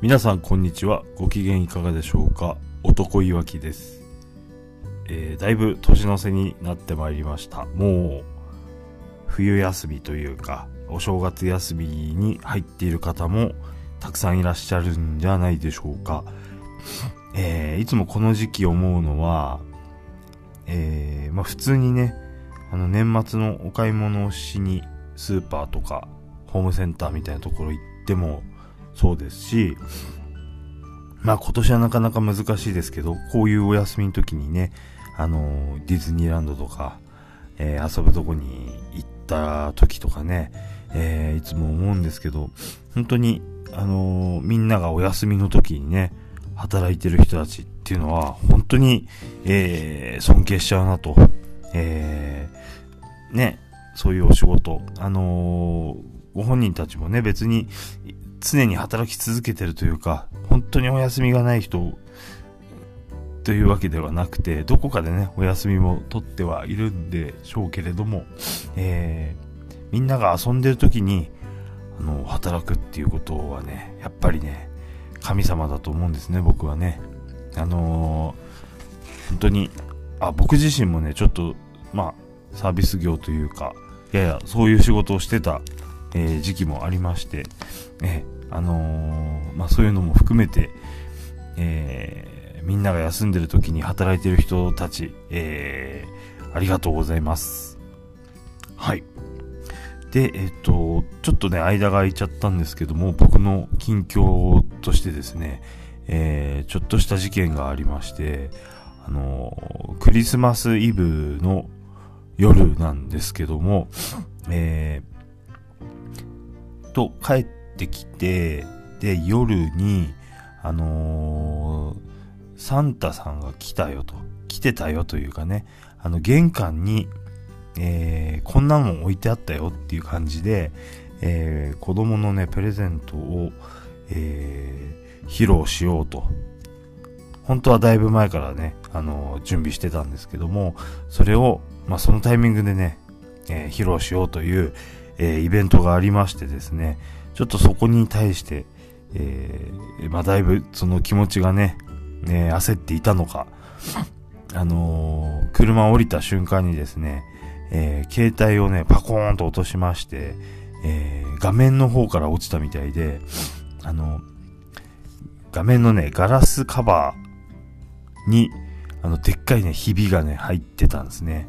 皆さんこんにちは。ご機嫌いかがでしょうか？男いわきです。えー、だいぶ年の瀬になってまいりました。もう、冬休みというか、お正月休みに入っている方もたくさんいらっしゃるんじゃないでしょうか。えー、いつもこの時期思うのは、えー、まあ普通にね、あの年末のお買い物をしにスーパーとかホームセンターみたいなところ行っても、そうですし、まあ今年はなかなか難しいですけど、こういうお休みの時にね、あの、ディズニーランドとか、えー、遊ぶとこに行った時とかね、えー、いつも思うんですけど、本当に、あのー、みんながお休みの時にね、働いてる人たちっていうのは、本当に、え、尊敬しちゃうなと。え、ね、そういうお仕事、あのご本人たちもね、別に常に働き続けてるというか、本当にお休みがない人というわけではなくて、どこかでね、お休みも取ってはいるんでしょうけれども、えー、みんなが遊んでる時に、あの、働くっていうことはね、やっぱりね、神様だと思うんですね、僕はね。あのー、本当に、あ、僕自身もね、ちょっと、まあ、サービス業というか、ややそういう仕事をしてたえー、時期もありまして、えー、あのー、まあ、そういうのも含めて、えー、みんなが休んでる時に働いてる人たち、えー、ありがとうございます。はい。で、えっ、と、ちょっとね、間が空いちゃったんですけども、僕の近況としてですね、えー、ちょっとした事件がありまして、あのクリスマスイブの夜なんですけども、えー、と帰ってきて、で、夜に、あのー、サンタさんが来たよと、来てたよというかね、あの、玄関に、えー、こんなもん置いてあったよっていう感じで、えー、子供のね、プレゼントを、えー、披露しようと。本当はだいぶ前からね、あのー、準備してたんですけども、それを、まあ、そのタイミングでね、えー、披露しようという、え、イベントがありましてですね、ちょっとそこに対して、えー、まあ、だいぶその気持ちがね、ね焦っていたのか、あのー、車降りた瞬間にですね、えー、携帯をね、パコーンと落としまして、え、画面の方から落ちたみたいで、あの、画面のね、ガラスカバーに、あの、でっかいね、ひびがね、入ってたんですね。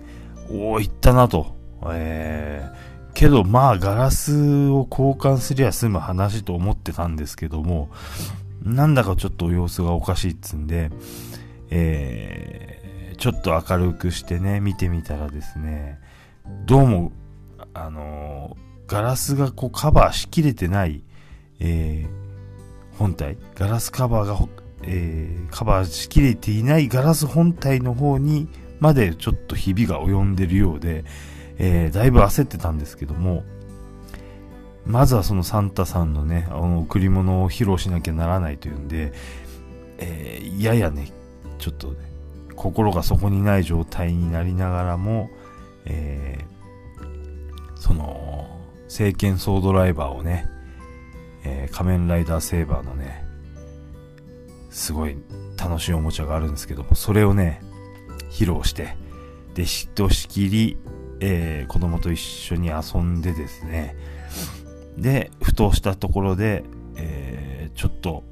おー、いったなと。えー、けどまあガラスを交換すりゃ済む話と思ってたんですけども、なんだかちょっと様子がおかしいっつんで、えー、ちょっと明るくしてね、見てみたらですね、どうも、あのー、ガラスがこうカバーしきれてない、えー、本体、ガラスカバーが、えー、カバーしきれていないガラス本体の方にまでちょっとひびが及んでるようで、えー、だいぶ焦ってたんですけども、まずはそのサンタさんのね、あの贈り物を披露しなきゃならないというんで、えー、ややね、ちょっとね、心がそこにない状態になりながらも、えー、その、聖剣ソードライバーをね、えー、仮面ライダーセーバーのね、すごい楽しいおもちゃがあるんですけども、それをね、披露して、で、しとしきり、えー、子供と一緒に遊んでですね、で、ふとしたところで、えー、ちょっと、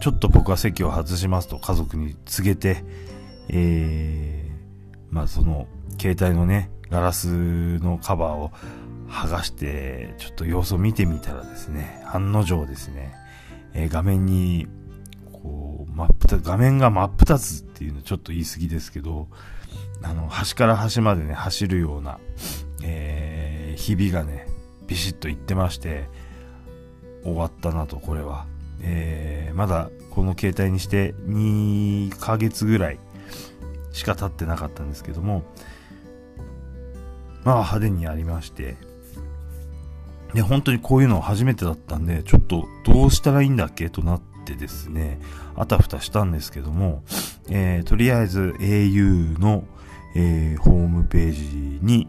ちょっと僕は席を外しますと家族に告げて、えー、まあその、携帯のね、ガラスのカバーを剥がして、ちょっと様子を見てみたらですね、案の定ですね、えー、画面に、こう、真っ二つ、画面が真っ二つっていうのちょっと言い過ぎですけど、あの、端から端までね、走るような、えー、日々がね、ビシッといってまして、終わったなと、これは。えー、まだこの携帯にして2ヶ月ぐらいしか経ってなかったんですけども、まあ派手にやりまして、で、本当にこういうの初めてだったんで、ちょっとどうしたらいいんだっけとなってですね、あたふたしたんですけども、えー、とりあえず au の、えー、ホームページに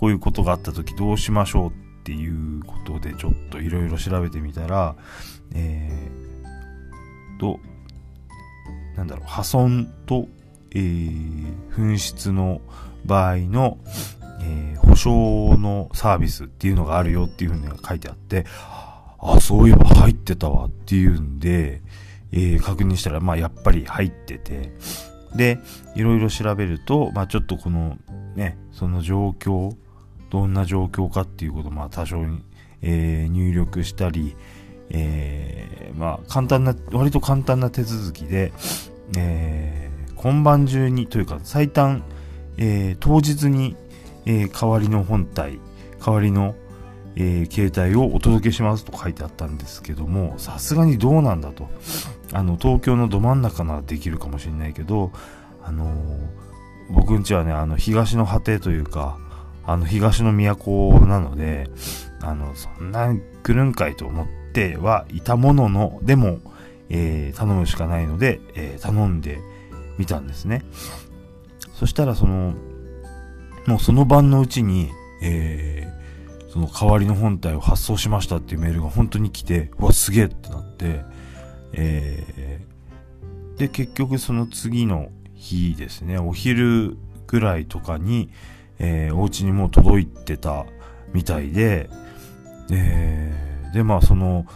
こういうことがあった時どうしましょうっていうことでちょっといろいろ調べてみたら、えと、なんだろう、破損と、えー、紛失の場合の、えー、保証のサービスっていうのがあるよっていうふうに書いてあって、あ、そういえば入ってたわっていうんで、えー、確認したら、まあやっぱり入ってて、で、いろいろ調べると、まあちょっとこのね、その状況、どんな状況かっていうことをまあ多少に、えー、入力したり、えー、まあ簡単な、割と簡単な手続きで、えー、今晩中にというか最短、え、当日に、え、代わりの本体、代わりの、えー、携帯をお届けしますと書いてあったんですけども、さすがにどうなんだと。あの、東京のど真ん中ならできるかもしれないけど、あのー、僕んちはね、あの、東の果てというか、あの、東の都なので、あの、そんな来るんかいと思ってはいたものの、でも、えー、頼むしかないので、え、頼んでみたんですね。そしたら、その、もうその晩のうちに、え、その代わりの本体を発送しましたっていうメールが本当に来て、うわ、すげえってなって、えー、で、結局その次の日ですね、お昼ぐらいとかに、えー、お家にもう届いてたみたいで、えー、で、まあその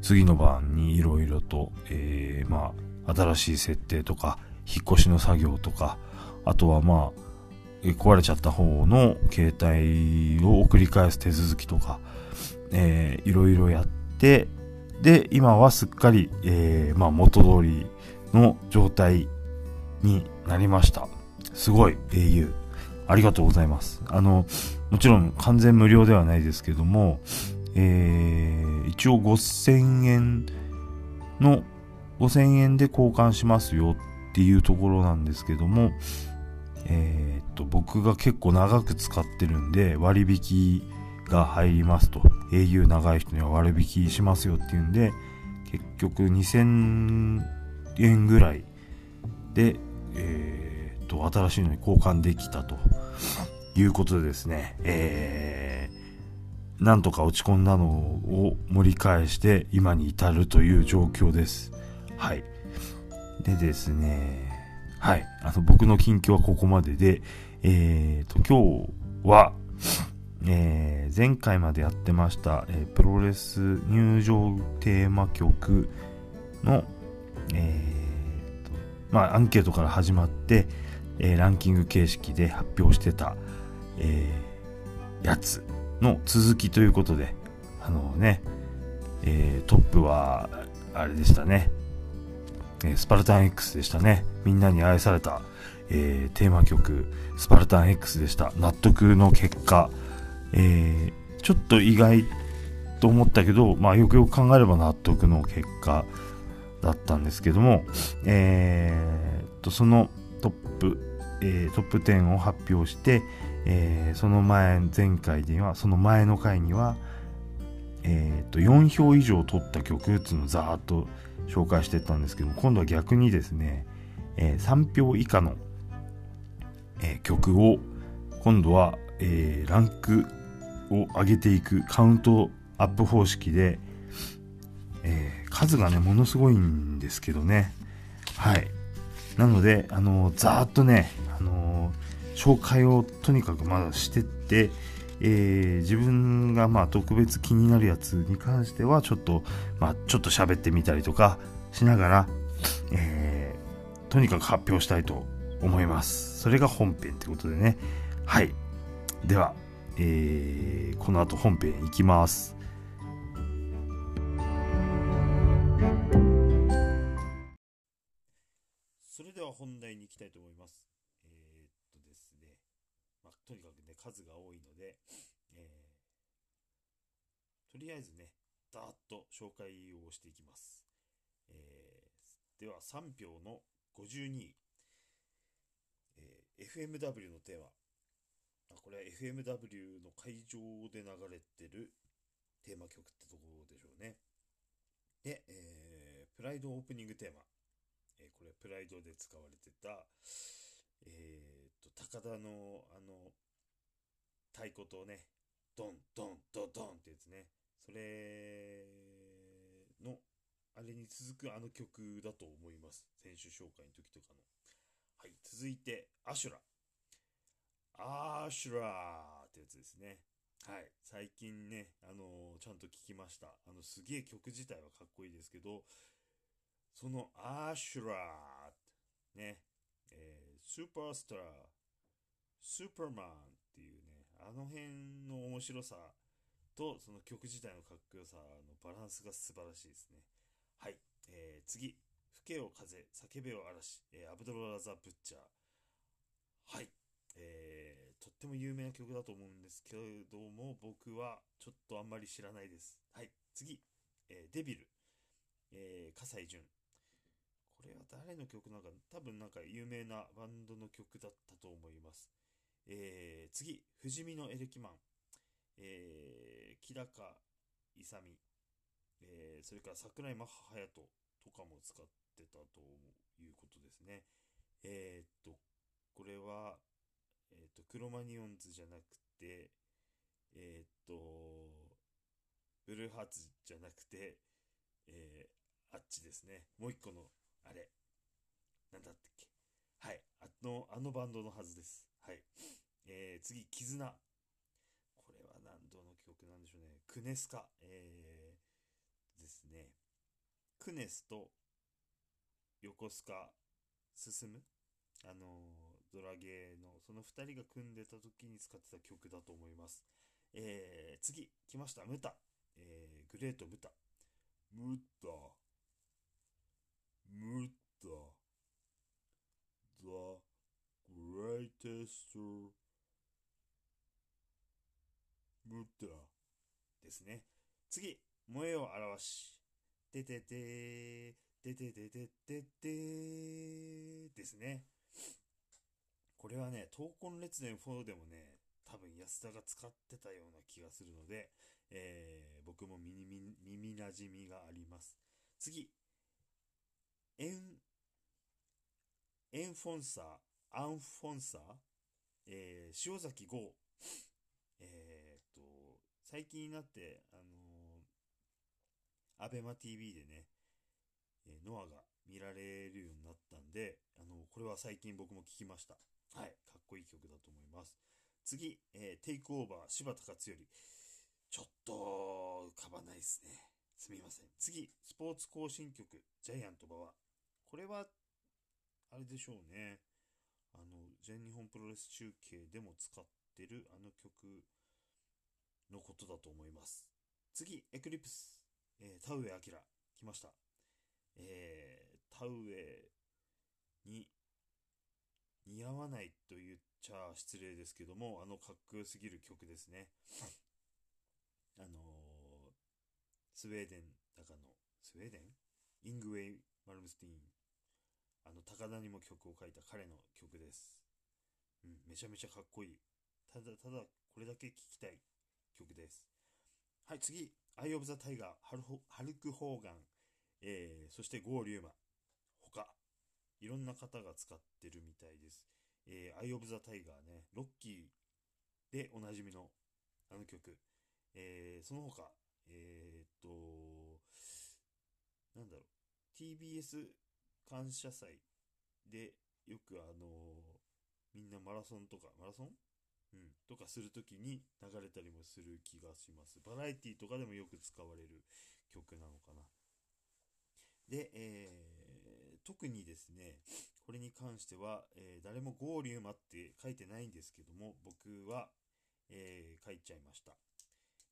次の晩にいろいろと、えー、まあ新しい設定とか、引っ越しの作業とか、あとはまあ、壊れちゃった方の携帯を送り返す手続きとか、えー、いろいろやって、で、今はすっかり、えー、まあ元通りの状態になりました。すごい、au。ありがとうございます。あの、もちろん完全無料ではないですけども、えー、一応5000円の、5000円で交換しますよっていうところなんですけども、えー、っと、僕が結構長く使ってるんで、割引が入りますと。au 長い人には割引しますよっていうんで、結局2000円ぐらいで、えー、っと、新しいのに交換できたということでですね、えー、なんとか落ち込んだのを盛り返して今に至るという状況です。はい。でですね、はい。あの、僕の近況はここまでで、えーと、今日は、えー、前回までやってました、えー、プロレス入場テーマ曲の、えーと、まあ、アンケートから始まって、えー、ランキング形式で発表してた、えー、やつの続きということで、あのね、えー、トップは、あれでしたね、えスパルタン X でしたね。みんなに愛された、えー、テーマ曲、スパルタン X でした。納得の結果、えー、ちょっと意外と思ったけど、まあよくよく考えれば納得の結果だったんですけども、えー、と、そのトップ、えー、トップ10を発表して、え、その前、前回では、その前の回には、えー、と4票以上取った曲っていうのをざーっと紹介してったんですけども今度は逆にですね、えー、3票以下の、えー、曲を今度は、えー、ランクを上げていくカウントアップ方式で、え数がねものすごいんですけどね。はい。なのであのざーっとねあの紹介をとにかくまだしてってえー、自分がまあ特別気になるやつに関してはちょっと、まあちょっと喋ってみたりとかしながら、えー、とにかく発表したいと思います。それが本編ってことでね。はい。では、えー、この後本編いきます。それでは本題に行きたいと思います。ええとですね。まあとにかくね、数が多いので、えー、とりあえずね、だーっと紹介をしていきます。えー、では、3票の52位、えー、FMW のテーマ。あこれは FMW の会場で流れてるテーマ曲ってところでしょうね。で、えー、プライドオープニングテーマ。えー、これ、プライドで使われてた、えー、と、高田の、あの、太鼓とね、ドン、ドン、ドドンってやつね。それのあれに続くあの曲だと思います。選手紹介の時とかの。はい、続いて、アシュラ。アシュラーってやつですね。はい。最近ね、あのーちゃんと聞きました。あの、すげえ曲自体はかっこいいですけど、そのアシュラーね、えースーパースター、スーパーマンっていうね、あの辺の面白さと、その曲自体のかっこよさのバランスが素晴らしいですね。はい。えー次、吹けよ風、叫べよ嵐、えーアブドルラザ・ブッチャー。はい。えーとっても有名な曲だと思うんですけれども、僕はちょっとあんまり知らないです。はい。次、えーデビル、えー、葛西潤。これは誰の曲なんか、多分なんか有名なバンドの曲だったと思います。えー次、不死身のエレキマン、えー、木高勇、えーそれから桜井マッハ隼人とかも使ってたということですね。えーっと、これは、えーっと、クロマニオンズじゃなくて、えーっと、ブルーハーツじゃなくて、えーあっちですね。もう一個の、あれ、なんだったっけ。はい。あの、あのバンドのはずです。はい。えー次、絆。なんでしょうね。クネスカ。えーですね。クネスと横須賀進むあのドラゲーのその2人が組んでた時に使ってた曲だと思います。えー次、来ました。ムタ。えーグレートムタ。ムタ。ムタ。The greatest ムタですね。次、萌えを表し。てててー、ててててててですね。これはね、闘魂列伝4でもね、多分安田が使ってたような気がするので、えー僕も耳耳なじみがあります。次、エン、エンフォンサー、アンフォンサー、えー塩崎豪、えー、最近になって、あのー、アベマ TV でね、えーノアが見られるようになったんで、あのこれは最近僕も聞きました。はい、かっこいい曲だと思います。次、えーテイクオーバー、柴田勝頼。ちょっと、浮かばないですね。すみません。次、スポーツ行進曲、ジャイアント馬場。これは、あれでしょうね。あの、全日本プロレス中継でも使ってるあの曲のことだと思います。次、エクリプス、えー田上彰。来ました。えー田植えに似合わないと言っちゃ失礼ですけども、あのかっこよすぎる曲ですね。あのースウェーデンだかの、スウェーデン？イングウェイ・マルムスティーン。あの、高田にも曲を書いた彼の曲です。うん、めちゃめちゃかっこいい。ただ、ただ、これだけ聴きたい曲です。はい、次、アイ・オブ・ザ・タイガー、ハルホハルク・ホーガン、えー、そしてゴー・リューマ、他、いろんな方が使ってるみたいです。えー、アイ・オブ・ザ・タイガーね、ロッキーでおなじみのあの曲、えー、その他、えー、っと、なんだろう、TBS 感謝祭でよくあのみんなマラソンとか、マラソンうん、とかするときに流れたりもする気がします。バラエティとかでもよく使われる曲なのかな。で、えー特にですね、これに関しては、えー誰もゴーリューマって書いてないんですけども、僕は、えー書いちゃいました。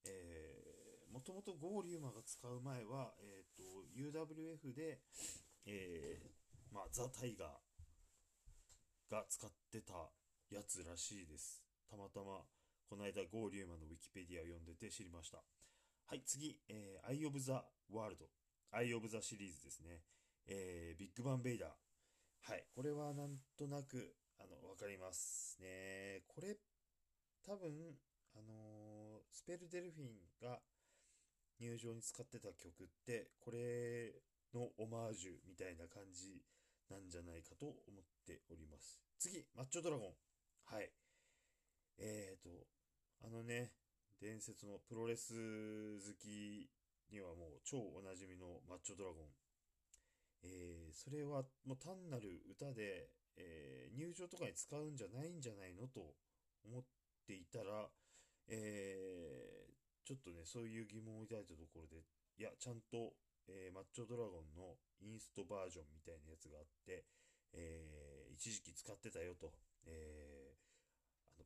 えー、もともとゴーリューマが使う前は、えっ、と、UWF で、えーまあ、ザ・タイガーが使ってたやつらしいです。たまたま、この間、剛竜馬のウィキペディアを読んでて知りました。はい、次、えー、 Eye of the World。アイ・オブ・ザ・シリーズですね。えー、ビッグバン・ベイダー。はい、これはなんとなく、あの、わかりますね。これ、多分、あのースペルデルフィンが入場に使ってた曲って、これのオマージュみたいな感じなんじゃないかと思っております。次、マッチョドラゴン。はい。えーと、あのね、伝説のプロレス好きにはもう超おなじみのマッチョドラゴン。えー、それはもう単なる歌で、えー、入場とかに使うんじゃないんじゃないのと思っていたら、えー、ちょっとね、そういう疑問を抱いたところで、いや、ちゃんと、えー、マッチョドラゴンのインストバージョンみたいなやつがあって、えー、一時期使ってたよと、え、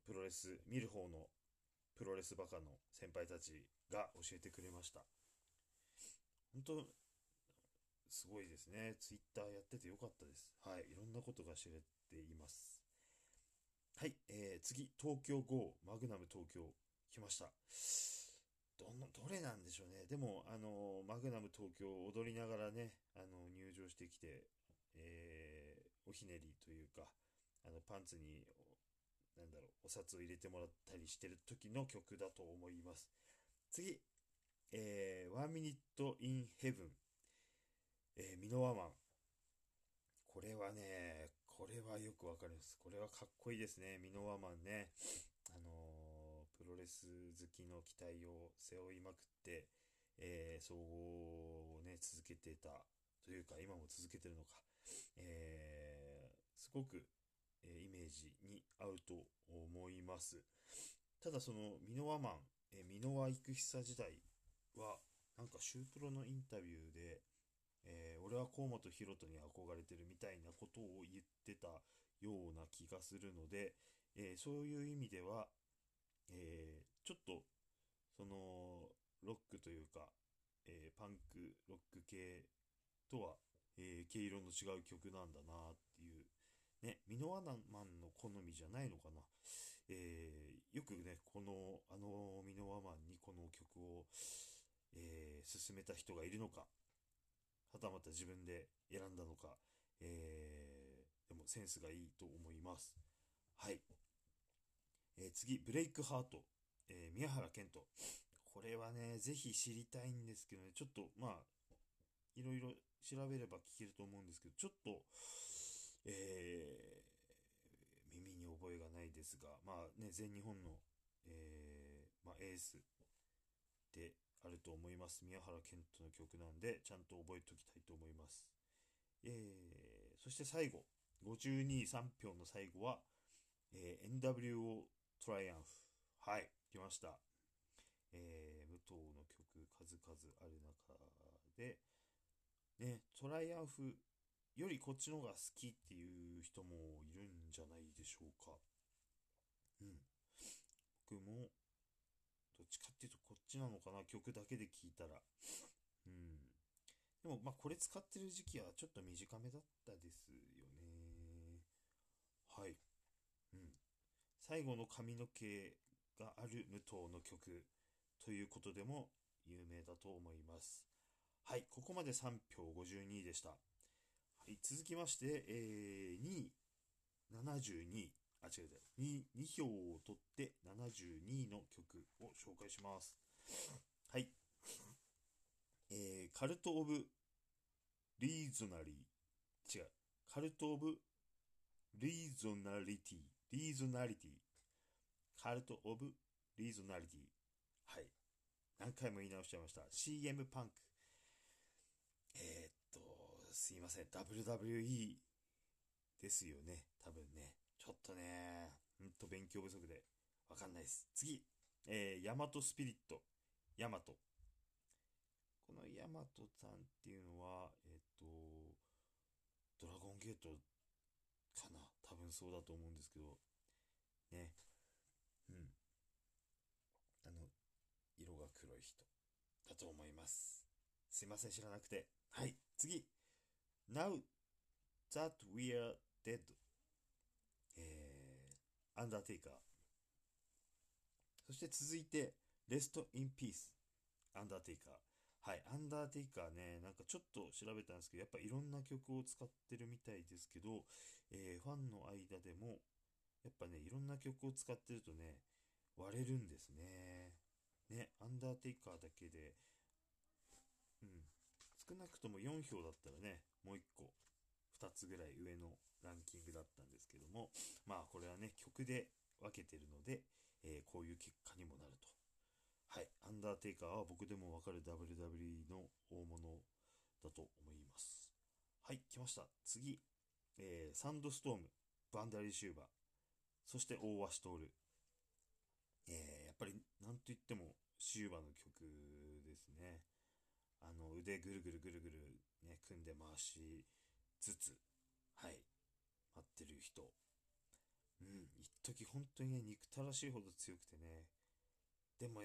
プロレス、見る方のプロレスバカの先輩たちが教えてくれました。本当、すごいですね。ツイッターやっててよかったです。はい。いろんなことが知れています。はい。えー、次、東京 GO、マグナム東京、来ました。どの、どれなんでしょうね。でも、あの、マグナム東京踊りながらね、あの、入場してきて、えー、おひねりというか、あの、パンツに、なんだろう、お札を入れてもらったりしてる時の曲だと思います。次、えー、One Minute in Heaven、えー、ミノワマン。これはね、これはよくわかります。これはかっこいいですね。ミノワマンね。あのー、プロレス好きの期待を背負いまくって、えー、総合をね、続けてたというか、今も続けてるのか。えー、すごく、えイメージに合うと思います。ただその、ミノワマン、え、ミノワ育久時代は、なんかシュープロのインタビューで、えー、俺は河本ロ人に憧れてるみたいなことを言ってたような気がするので、えー、そういう意味では、えー、ちょっと、その、ロックというか、えパンク、ロック系とは、え毛色の違う曲なんだなっていう、ね、ミノワマンの好みじゃないのかな。えーよくね、この、あのミノワマンにこの曲を、えー進めた人がいるのか、はたまた自分で選んだのか、えー、でもセンスがいいと思います。はい。えー、次、ブレイクハート、えー、宮原健人。これはね、ぜひ知りたいんですけどね、ちょっと、まあ、いろいろ調べれば聞けると思うんですけど、ちょっと、えー、耳に覚えがないですが、まあね、全日本の、えー、まあ、エースであると思います。宮原健人の曲なんで、ちゃんと覚えておきたいと思います。えー、そして最後、52位、3票の最後は、えー、NWO トライアンフ。はい、来ました。えー、武藤の曲、数々ある中で、ね、トライアンフよりこっちの方が好きっていう人もいるんじゃないでしょうか。うん。僕も、どっちかっていうとこっちなのかな、曲だけで聴いたら。うん。でも、まあ、これ使ってる時期はちょっと短めだったですよね。はい。うん。最後の髪の毛がある無糖の曲ということでも有名だと思います。はい。ここまで3票52でした。続きまして、えー、2位、72。あ、違う違う。2、2票を取って72位の曲を紹介します。はい。えー、カルト・オブ・リーゾナリー。違う。カルト・オブ・リーゾナリティ。リーゾナリティ。カルト・オブ・リーゾナリティ。はい。何回も言い直しちゃいました。CM パンク。え、すいません。WWE ですよね。多分ね。ちょっとね、ほんと勉強不足でわかんないです。次、えー、ヤマトスピリット。ヤマト。このヤマトさんっていうのは、えっ、と、ドラゴンゲートかな多分そうだと思うんですけど、ね。うん。あの、色が黒い人だと思います。すいません、知らなくて。はい、次。Now that we are dead えー、アンダーテイカー。そして続いて、 Rest in Peace。アンダーテイカー。はい、アンダーテイカーね、なんかちょっと調べたんですけど、やっぱいろんな曲を使ってるみたいですけど、えー、ファンの間でも、やっぱね、いろんな曲を使ってるとね、割れるんですね。ね、アンダーテイカーだけで、うん、少なくとも4票だったらね、もう1個2つぐらい上のランキングだったんですけども、まあこれはね、曲で分けてるので、えー、こういう結果にもなると。はい、アンダーテイカーは僕でもわかる WWE の大物だと思います。はい、来ました。次、えー、サンドストーム、バンダリーシューバー、そして大鷲徹。えー、やっぱりなんと言ってもシューバーの曲ですね。あの腕ぐるぐるぐるぐるね、組んで回しつつ、はい、待ってる人。うん、一時本当にね、憎たらしいほど強くてね、でも、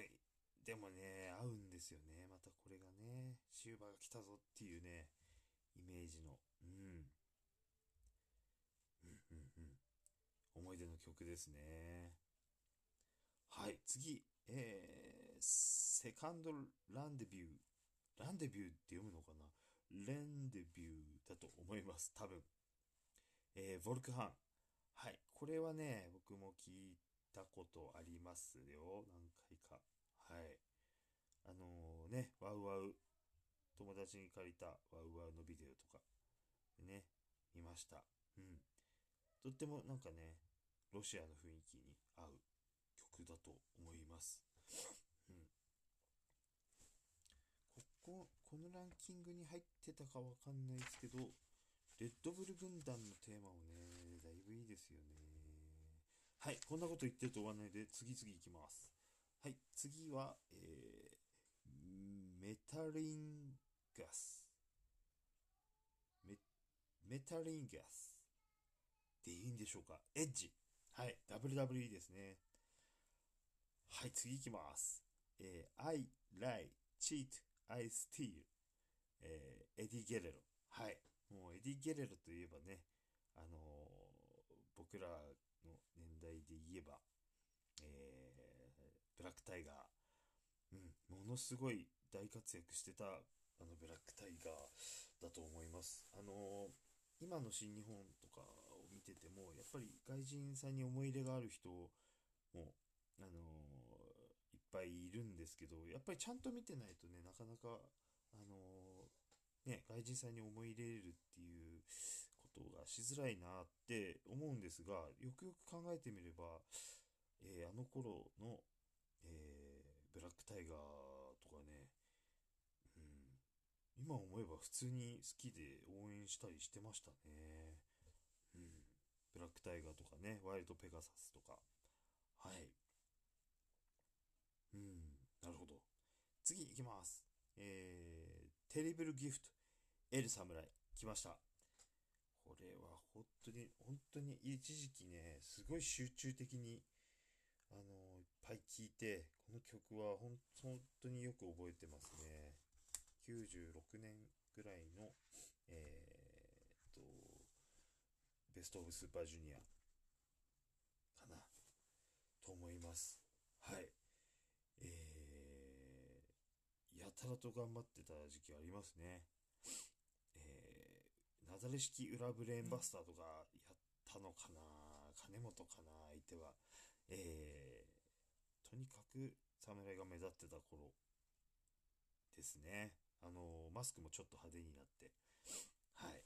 でもね、合うんですよね。またこれがね、シューバーが来たぞっていうね、イメージの、うん。うんうんうん。思い出の曲ですね。はい、次、えー、セカンドランデビュー。ランデビューって読むのかな？レンデビューだと思います、多分。えー、ボルクハン。はい、これはね、僕も聞いたことありますよ、何回か。はい。あのー、ね、ワウワウ、友達に借りたワウワウのビデオとか、ね、見ました。うん。とってもなんかね、ロシアの雰囲気に合う曲だと思います。うん。ここ、このランキングに入ってたかわかんないですけど、レッドブル軍団のテーマもね、だいぶいいですよね。はい、こんなこと言ってると終わらないで、次々いきます。はい、次は、えー、メタリンガス。メ、メタリンガス。でいいんでしょうか？エッジ。はい、WWE ですね。はい、次いきます。えー、I lie, cheat, I steal. えー、エディ・ゲレロ。はい。もうエディ・ゲレロといえばね、あのー、僕らの年代で言えば、えー、ブラックタイガー、うん、ものすごい大活躍してた、あの、ブラックタイガーだと思います。あのー、今の新日本とかを見てても、やっぱり外人さんに思い入れがある人も、あのいっぱいいるんですけど、やっぱりちゃんと見てないとね、なかなか、あのね、外人さんに思い入れるっていうことがしづらいなって思うんですが、よくよく考えてみれば、えー、あの頃の、えー、ブラックタイガーとかね、うん、今思えば普通に好きで応援したりしてましたね。うん、ブラックタイガーとかね、ワイルドペガサスとか。はい。うん、なるほど。次行きます。えー、テリブルギフト、エル侍、来ました。これは本当に、本当に一時期ね、すごい集中的に、あの、いっぱい聴いて、この曲は本当によく覚えてますね。96年ぐらいの、えー、と、ベストオブスーパージュニアかな、と思います。はい。えー、やたらと頑張ってた時期ありますね。えー、ナザレ式裏ブレーンバスターとかやったのかな金本かな相手は。えー、とにかく侍が目立ってた頃ですね。あの、マスクもちょっと派手になって。はい。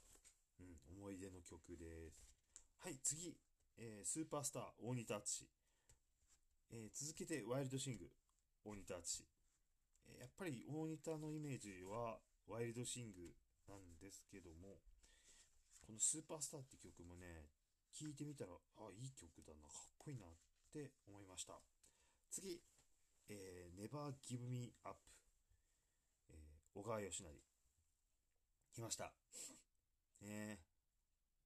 うん、思い出の曲です。はい、次。えー、スーパースター、大仁田敦。えー、続けて、ワイルドシング。大仁田淳。やっぱり大仁田のイメージはワイルドシングなんですけども、このスーパースターって曲もね、聴いてみたら、あ、いい曲だな、かっこいいなって思いました。次、えー、Never Give Me Up、えー、小川義成。来ました。え、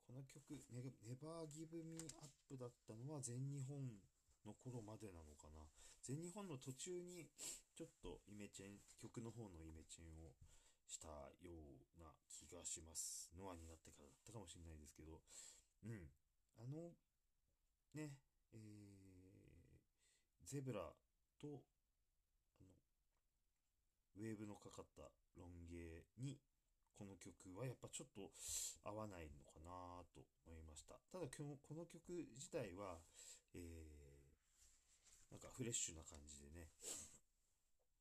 この曲、Never Give Me Up だったのは全日本の頃までなのかな。全日本の途中に、ちょっとイメチェン、曲の方のイメチェンをしたような気がします。ノアになってからだったかもしれないですけど、うん。あの、ね、えー、ゼブラと、あの、ウェーブのかかったロン毛にこの曲はやっぱちょっと合わないのかなと思いました。ただこの曲自体は、えー、なんかフレッシュな感じでね、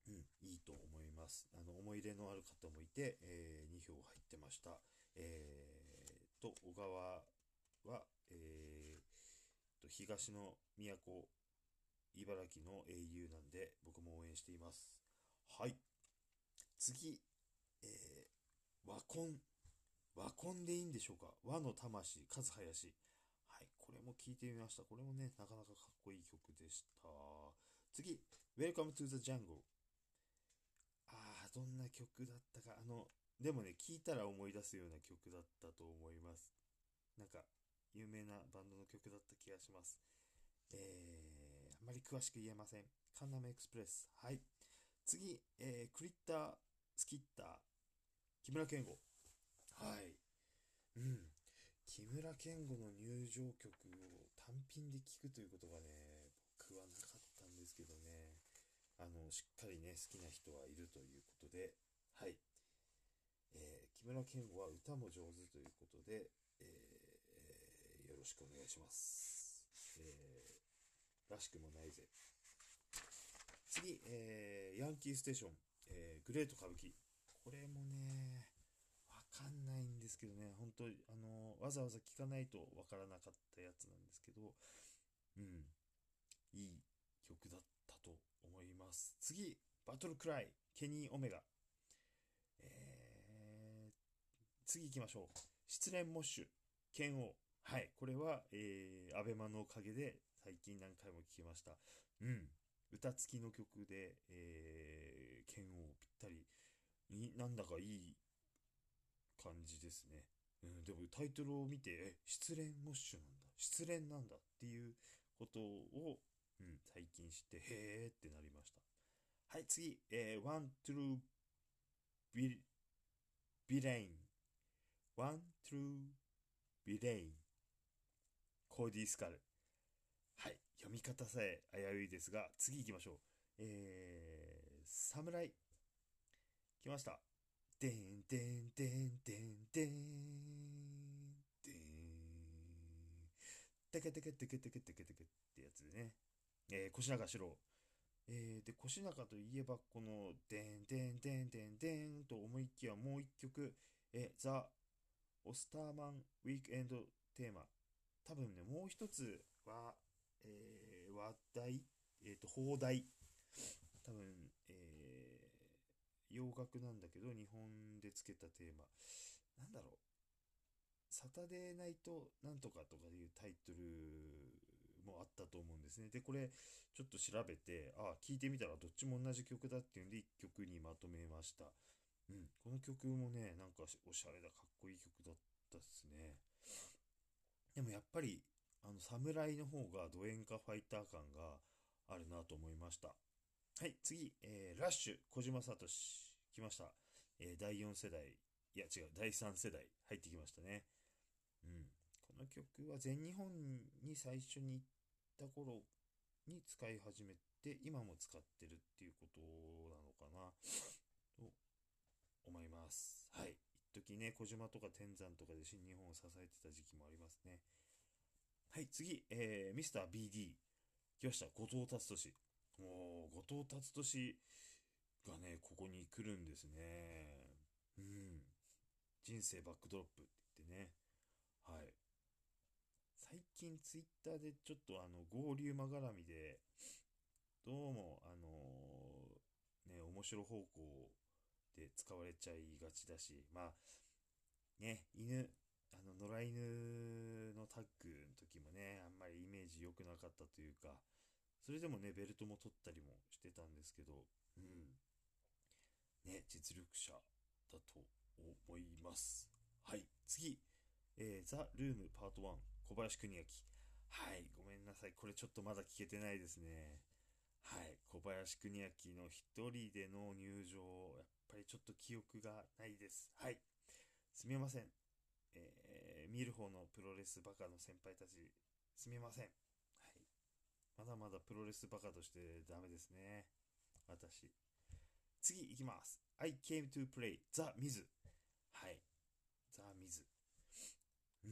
うん、いいと思います。あの、思い入れのある方もいて、えー、2票入ってました。えー、と、小川は、えー、と、東の都、茨城の英雄なんで、僕も応援しています。はい。次、えー、和婚。和婚でいいんでしょうか？和の魂、和林。これも聞いてみました。これもね、なかなかかっこいい曲でした。次、Welcome to the Jungle。ああ、どんな曲だったか。あの、でもね、聞いたら思い出すような曲だったと思います。なんか、有名なバンドの曲だった気がします。えー、あんまり詳しく言えません。カンナムエクスプレス。はい。次、えー、クリッター、スキッター、木村健吾。はい。うん。木村健吾の入場曲を単品で聴くということがね、僕はなかったんですけどね。あの、しっかりね、好きな人はいるということで、はい。えー、木村健吾は歌も上手ということで、えー、よろしくお願いします。えー、らしくもないぜ。次、えー、ヤンキーステーション、えー、グレート歌舞伎。これもね、かんないんですけどね、本当あの、わざわざ聞かないとわからなかったやつなんですけど、うん、いい曲だったと思います。次、バトルクライ、ケニー・オメガ。えー、次行きましょう。失恋モッシュ、剣王。はい、これは、えー、アベマのおかげで最近何回も聞きました。うん。歌付きの曲で、えー、剣王ぴったり、なんだかいい感じですね。うん、でもタイトルを見て、え、失恋モッシュなんだ。失恋なんだっていうことを、うん、最近知って、へーってなりました。はい、次、えー、One True Be Villain。One True Villain。コーディスカル。はい、読み方さえ危ういですが、次行きましょう。えー、侍。来ました。でんでんでんでんでん。でん。てけてけてけてけてけてけってやつでね。えー、腰中四郎。えー、で、腰中といえば、この、でんでんでんでんでんと思いきやもう一曲、えー、ザ・オスターマン・ウィークエンドテーマ。多分ね、もう一つは、えー、話題、えっ、ー、と、放題。多分、えー、洋楽なんだけど、日本でつけたテーマ。なんだろう。サタデーナイトなんとかとかいうタイトルもあったと思うんですね。で、これちょっと調べて、ああ、聞いてみたらどっちも同じ曲だっていうんで1曲にまとめました。うん、この曲もね、なんかおしゃれだ、かっこいい曲だったっすね。でもやっぱり、あの、侍の方がド演歌ファイター感があるなと思いました。はい、次、えー、ラッシュ、小島聡来ました。えー、第4世代、いや違う、第3世代入ってきましたね。うん。この曲は全日本に最初に行った頃に使い始めて、今も使ってるっていうことなのかな、と思います。はい。一時ね、小島とか天山とかで新日本を支えてた時期もありますね。はい、次、えー、ミスター BD。来ました。後藤達俊。もう、後藤達俊がね、ここに来るんですね。うん。人生バックドロップって言ってね。はい。最近ツイッターでちょっとあの合流間絡みで、どうもあのー、ね、面白方向で使われちゃいがちだし、まあ、ね、犬、あの、野良犬のタッグの時もね、あんまりイメージ良くなかったというか、それでもね、ベルトも取ったりもしてたんですけど、うん。ね、実力者だと思います。はい、次。えー、ザ・ルームパート1、小林邦明。はい、ごめんなさい。これちょっとまだ聞けてないですね。はい、小林邦明の一人での入場、やっぱりちょっと記憶がないです。はい、すみません。えー、見る方のプロレスバカの先輩たち、すみません。はい。まだまだプロレスバカとしてダメですね。私。次行きます。I came to play The Miz。はい。The Miz。うー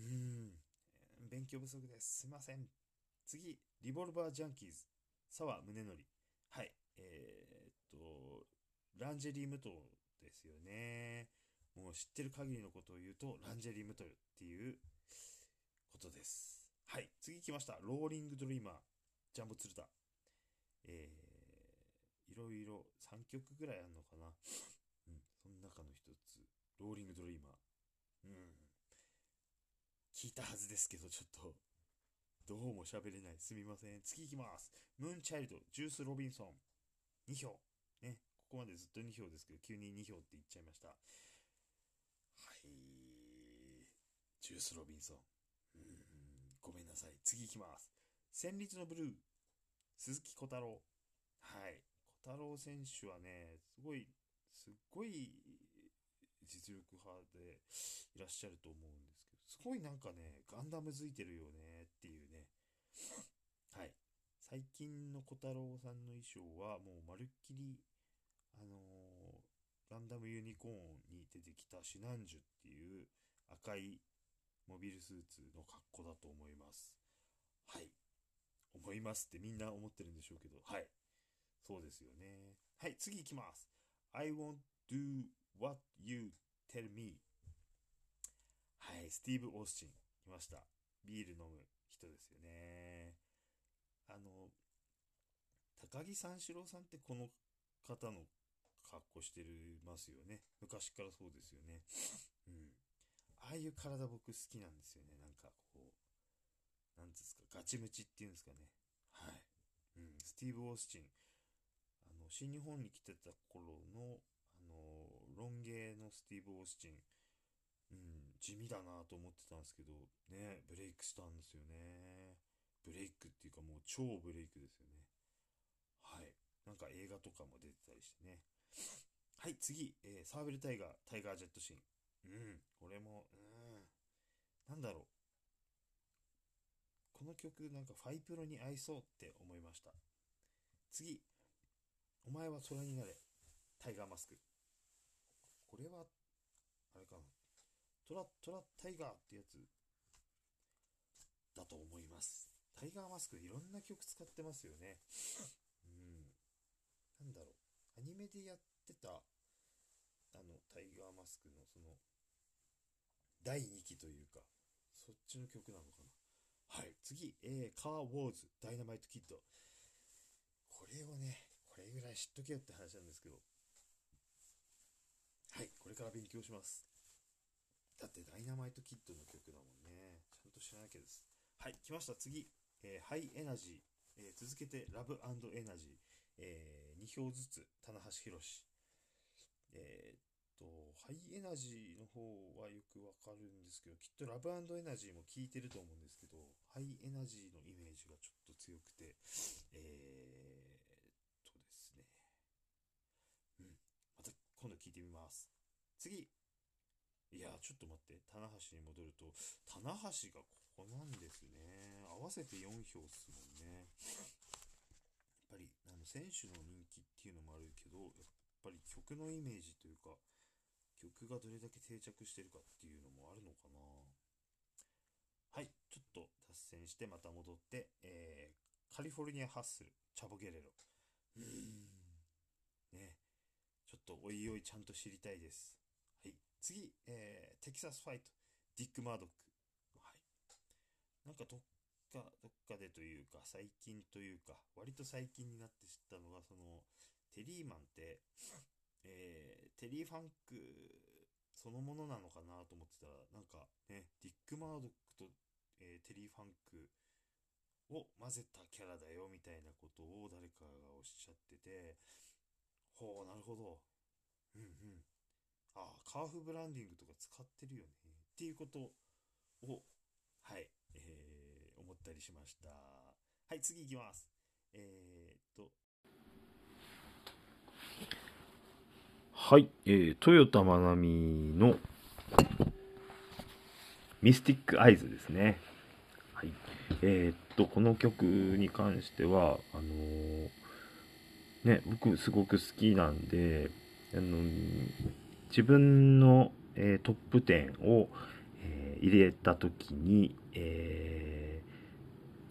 ん、勉強不足です。すいません。次、リボルバージャンキーズ、沢宗則。はい。えー、っと、ランジェリームトですよね。もう知ってる限りのことを言うと、ランジェリームトルっていうことです。はい。次来ました。ローリングドリーマー、ジャンボ鶴田。えいろいろ3曲ぐらいあるのかな。うん、その中の一つ、ローリングドリーマー。うん。聞いたはずですけど、ちょっと、どうも喋れない。すみません。次行きます。ムーンチャイルド、ジュース・ロビンソン。2票。ね。ここまでずっと2票ですけど、急に2票って言っちゃいました。はい。ジュース・ロビンソン。うん、ごめんなさい。次行きます。戦慄のブルー。鈴木小太郎。はい。太郎選手はね、すごい、すっごい実力派でいらっしゃると思うんですけど、すごいなんかね、ガンダムづいてるよねっていうね。はい。最近の小太郎さんの衣装はもうまるっきり、あのー、ガンダムユニコーンに出てきたシナンジュっていう赤いモビルスーツの格好だと思います。はい。思いますってみんな思ってるんでしょうけど、はい。そうですよね。はい、次行きます。I won't do what you tell me. はい、スティーブ・オースチン。いました。ビール飲む人ですよね。あの、高木三四郎さんってこの方の格好してるますよね。昔からそうですよね。うん。ああいう体僕好きなんですよね。なんかこう、なんですか、ガチムチっていうんですかね。はい。うん、スティーブ・オースチン。新日本に来てた頃の、あの、ロン毛のスティーブ・オースチン。うん、地味だなと思ってたんですけど、ね、ブレイクしたんですよね。ブレイクっていうかもう超ブレイクですよね。はい。なんか映画とかも出てたりしてね。はい、次、えー、サーベルタイガー、タイガージェットシーン。うん、これも、うん、なんだろう。この曲なんかファイプロに合いそうって思いました。次、お前は空になれ、タイガーマスク。これは、あれかな。トラ、トラタイガーってやつだと思います。タイガーマスクいろんな曲使ってますよね。うん。なんだろう。アニメでやってた、あの、タイガーマスクのその、第2期というか、そっちの曲なのかな。はい。次、えー、カーウォーズ、ダイナマイトキッド。これをね、これぐらい知っとけよって話なんですけど。はい。これから勉強します。だってダイナマイトキッドの曲だもんね。ちゃんと知らなきゃです。はい。来ました。次、えー、ハイエナジー。えー、続けて、ラブエナジー。えー、2票ずつ、棚橋宏。えー、と、ハイエナジーの方はよくわかるんですけど、きっとラブエナジーも効いてると思うんですけど、ハイエナジーのイメージがちょっと強くて、えー、とですね。うん。また今度聞いてみます。次。いや、ちょっと待って。棚橋に戻ると、棚橋がここなんですね。合わせて4票っすもんね。やっぱり、あの、選手の人気っていうのもあるけど、やっぱり曲のイメージというか、曲がどれだけ定着してるかっていうのもあるのかなはい、ちょっと脱線してまた戻って、えー、カリフォルニアハッスル、チャボゲレロ。うん。ね。ちょっとおいおいちゃんと知りたいです。はい。次、えー、テキサスファイト、ディック・マードック。はい。なんかどっか、どっかでというか、最近というか、割と最近になって知ったのが、その、テリーマンって、えー、テリー・ファンクそのものなのかなと思ってたら、なんかね、ディック・マードックと、えー、テリー・ファンクを混ぜたキャラだよみたいなことを誰かがおっしゃってて、ほう、なるほど。うんうん。ああ、カーフブランディングとか使ってるよね。っていうことを、はい、えー、思ったりしました。はい、次行きます。えー、っと、はい、えー、トヨタまなみのミスティックアイズですね。はい。えー、っと、この曲に関しては、あのー、ね、僕すごく好きなんで、あの、自分の、えー、トップ10を、え入れた時に、えー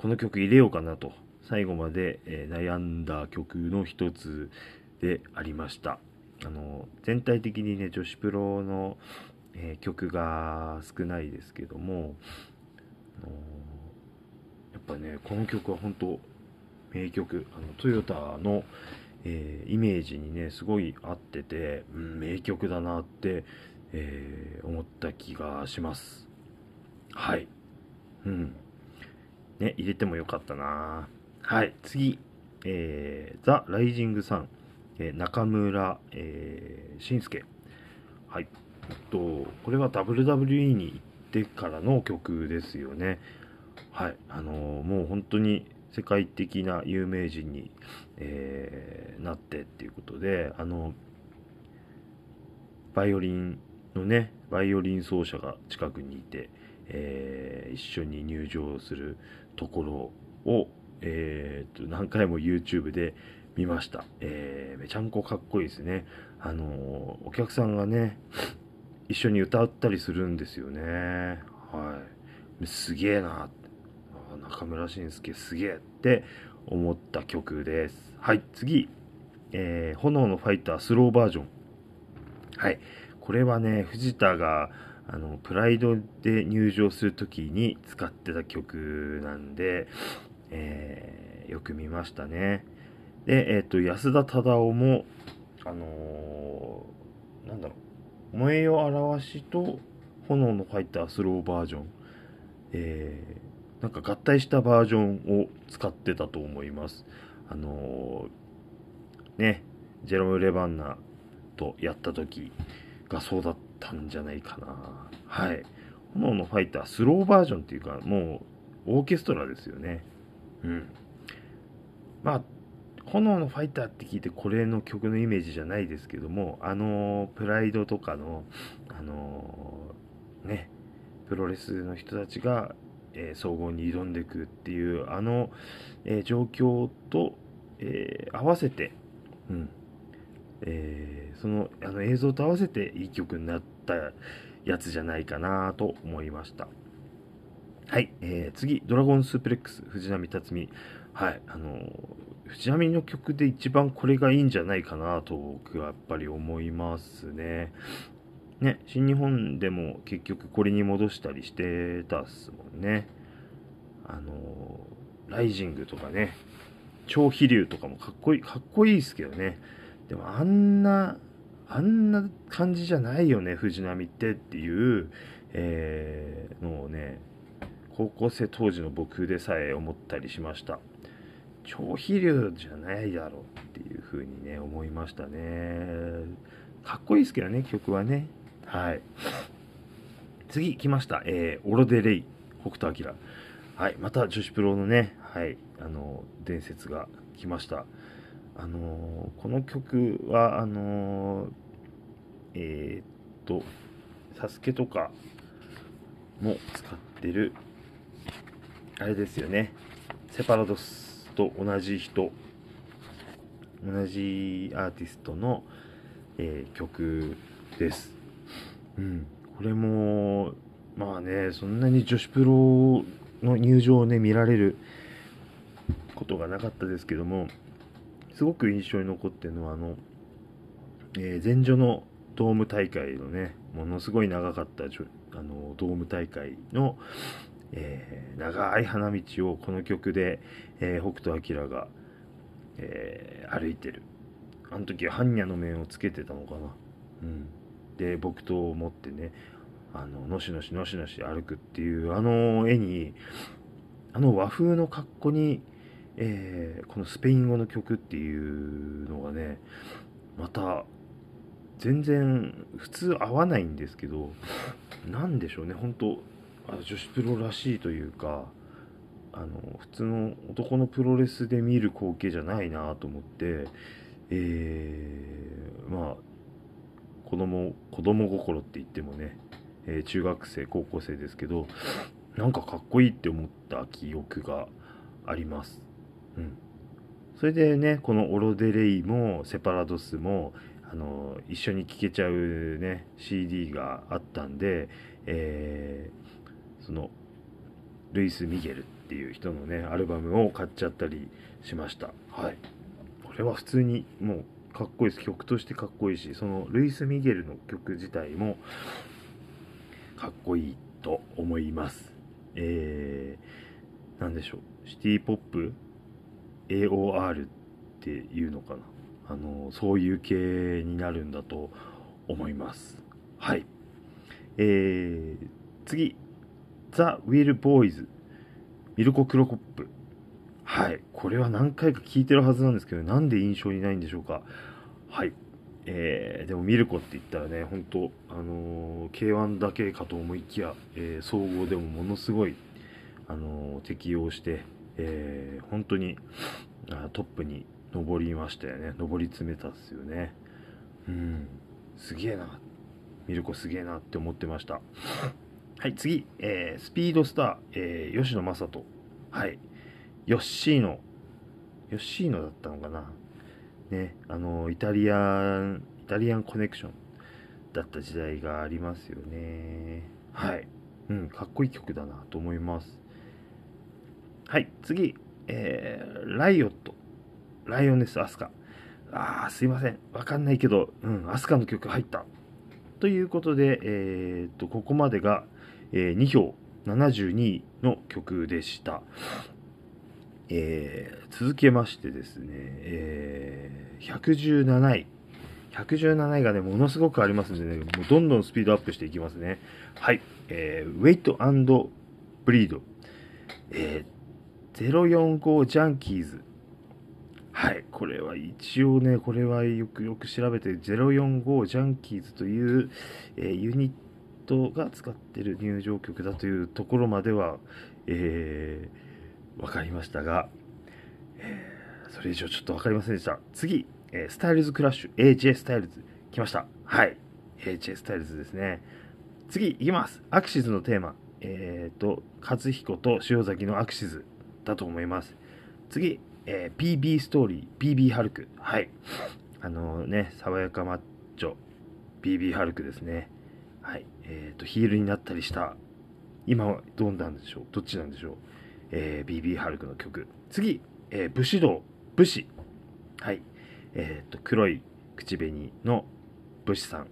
この曲入れようかなと、最後まで、え悩んだ曲の一つでありました。あの、全体的にね、女子プロの、え、曲が少ないですけども、あのやっぱね、この曲は本当名曲。あの、トヨタの、えー、イメージにねすごい合ってて、うん、名曲だなって、えー、思った気がします。はい。うん。ね入れてもよかったな。はい。次。えー、ザ・ライジングさん、えー、中村、えー、慎介。はい。とこれは WWE に行ってからの曲ですよね。はい。あのー、もう本当に世界的な有名人に、えー、なってっていうことであのバイオリンのねバイオリン奏者が近くにいて、えー、一緒に入場するところを、えー、と何回も YouTube で見ました、えー、めちゃんこかっこいいですね。あのお客さんがね一緒に歌ったりするんですよね。はい。すげえなって。中村慎介すげえって思った曲です。はい、次。えー、炎のファイタースローバージョン。はい。これはね、藤田が、あの、プライドで入場するときに使ってた曲なんで、えー、よく見ましたね。で、えっ、ー、と、安田忠夫も、あのー、なんだろう、燃えよ表しと炎のファイタースローバージョン、え、なんか合体したバージョンを使ってたと思います。あのー、ね、ジェロム・レバンナとやった時がそうだったんじゃないかな。はい。炎のファイター、スローバージョンっていうか、もうオーケストラですよね。うん。まあ、炎のファイターって聞いてこれの曲のイメージじゃないですけども、あのー、プライドとかの、あのー、ね、プロレスの人たちがえー、総合に挑んでいくっていうあの、えー、状況と、えー、合わせて、うんえー、そのあの映像と合わせていい曲になったやつじゃないかなと思いました。はい、えー、次、ドラゴンスープレックス、藤波辰巳。はい、あの藤波の曲で一番これがいいんじゃないかなと僕はやっぱり思いますね。ね、新日本でも結局これに戻したりしてたっすもんね。あのライジングとかね、超飛竜とかもかっこいい、かっこいいですけどね。でもあんな、あんな感じじゃないよね、藤波ってっていう、えー、のをね、高校生当時の僕でさえ思ったりしました。超飛竜じゃないだろうっていう風にね、思いましたね。かっこいいですけどね、曲はね。はい。次来ました。えー、オロデレイ、北斗晶。はい。また女子プロのね、はい。あの、伝説が来ました。あのー、この曲は、あのー、えー、っと、サスケとかも使ってる、あれですよね。セパラドスと同じ人、同じアーティストの、えー、曲です。うん、これも、まあね、そんなに女子プロの入場をね、見られることがなかったですけども、すごく印象に残ってるのは、あの、えー、前女のドーム大会のね、ものすごい長かったあのドーム大会の、えー、長い花道をこの曲で、えー、北斗晶が、えー、歩いてる。あの時は般若の面をつけてたのかな。うん。で木刀を持ってねあののしのしのしのし歩くっていうあの絵にあの和風の格好に、えー、このスペイン語の曲っていうのがねまた全然普通合わないんですけど何でしょうね本当あ女子プロらしいというかあの普通の男のプロレスで見る光景じゃないなと思ってえー、まあ子供子供心って言ってもね、えー、中学生高校生ですけどなんかかっこいいって思った記憶があります。うん、それでねこのオロデレイもセパラドスもあの一緒に聴けちゃうね CD があったんで、えー、そのルイス・ミゲルっていう人のねアルバムを買っちゃったりしました。はい、これは普通にもうかっこいいです。曲としてかっこいいしそのルイス・ミゲルの曲自体もかっこいいと思います。えー、なんでしょう。シティポップ AOR っていうのかな。あのそういう系になるんだと思います。はい。えー、次。ザ・ウィル・ボーイズ。ミルコ・クロコップ。はい。これは何回か聞いてるはずなんですけどなんで印象にないんでしょうか？はい。えー、でもミルコって言ったらね本当あのー、K1 だけかと思いきや、えー、総合でもものすごいあの適用して、えー、本当にあトップに上りましたよね。上り詰めたっすよね。うん。すげえな。ミルコすげえなって思ってました。はい次、えー、スピードスター、えー、吉野正人。はい。ヨッシーノヨッシーノだったのかな？ねあのイタリアンイタリアンコネクションだった時代がありますよねはいうんかっこいい曲だなと思いますはい次えー、ライオットライオネス・アスカ。あー、すいません。わかんないけど、うん、アスカの曲入った。ということで、えー、っと、ここまでが、えー、2票72位の曲でした。えー、続けましてですね、えー、117位。117位がね、ものすごくありますんでね、もうどんどんスピードアップしていきますね。はい。えー、ウェイトブリード。えー、045ジャンキーズ。はい、これは一応ね、これはよくよく調べて、045ジャンキーズという、えー、ユニットが使ってる入場曲だというところまでは、えー、分かりましたが、えー、それ以上ちょっと分かりませんでした。次、えー、 Styles Clash、AJ スタイルズ、来ました。はい、AJ スタイルズですね。次、いきます。アクシズのテーマ、えっ、ー、と、勝彦と潮崎のアクシズだと思います。次、えー、 BB ストーリー、 BB ハルク。はい。あのー、ね、爽やかマッチョ、PB ハルクですね。はい。えっ、ー、と、ヒールになったりした。今はどうなんでしょう？どっちなんでしょう？えー、BB ハルクの曲。次、えー、武士道、武士。はい。えっ、と、黒い口紅の武士さん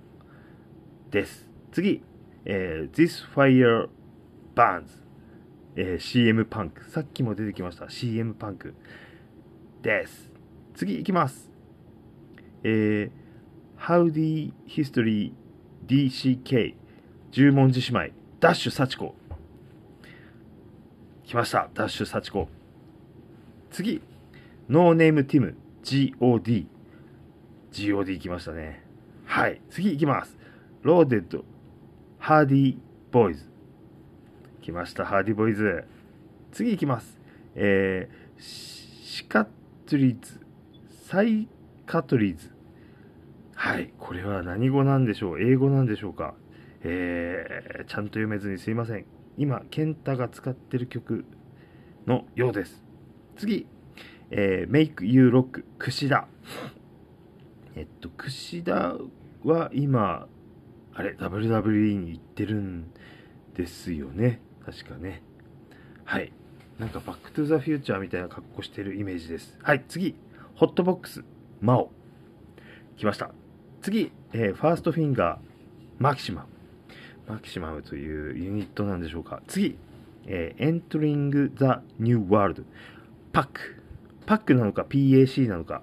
です。次、えー、This Fire Burns。えー、CM パンク。さっきも出てきました。CM パンク。です。次いきます。えー、Howdy History DCK 十文字姉妹ダッシュ幸子来ました。ダッシュ幸子。次。ノーネームティム。GOD GOD 来ましたね。はい。次いきます。ローデッド。ハーディーボーイズ。来ましたハーディーボーイズ。次いきます。えー、シカトリーズ、サイカトリーズ。はい、これは何語なんでしょう？英語なんでしょうか？えー、ちゃんと読めずにすいません。今、ケンタが使ってる曲のようです。次、えー、Make You Rock、串田。えっと、串田は今、あれ、WWE に行ってるんですよね。確かね。はい。なんかバックトゥザフューチャーみたいな格好してるイメージです。はい、次、ホットボックス、マオ。来ました。次、えー、ファーストフィンガー、マキシマム。マキシマムというユニットなんでしょうか。次、えー、 Entering the New World、パック。パックなのか PAC なのか、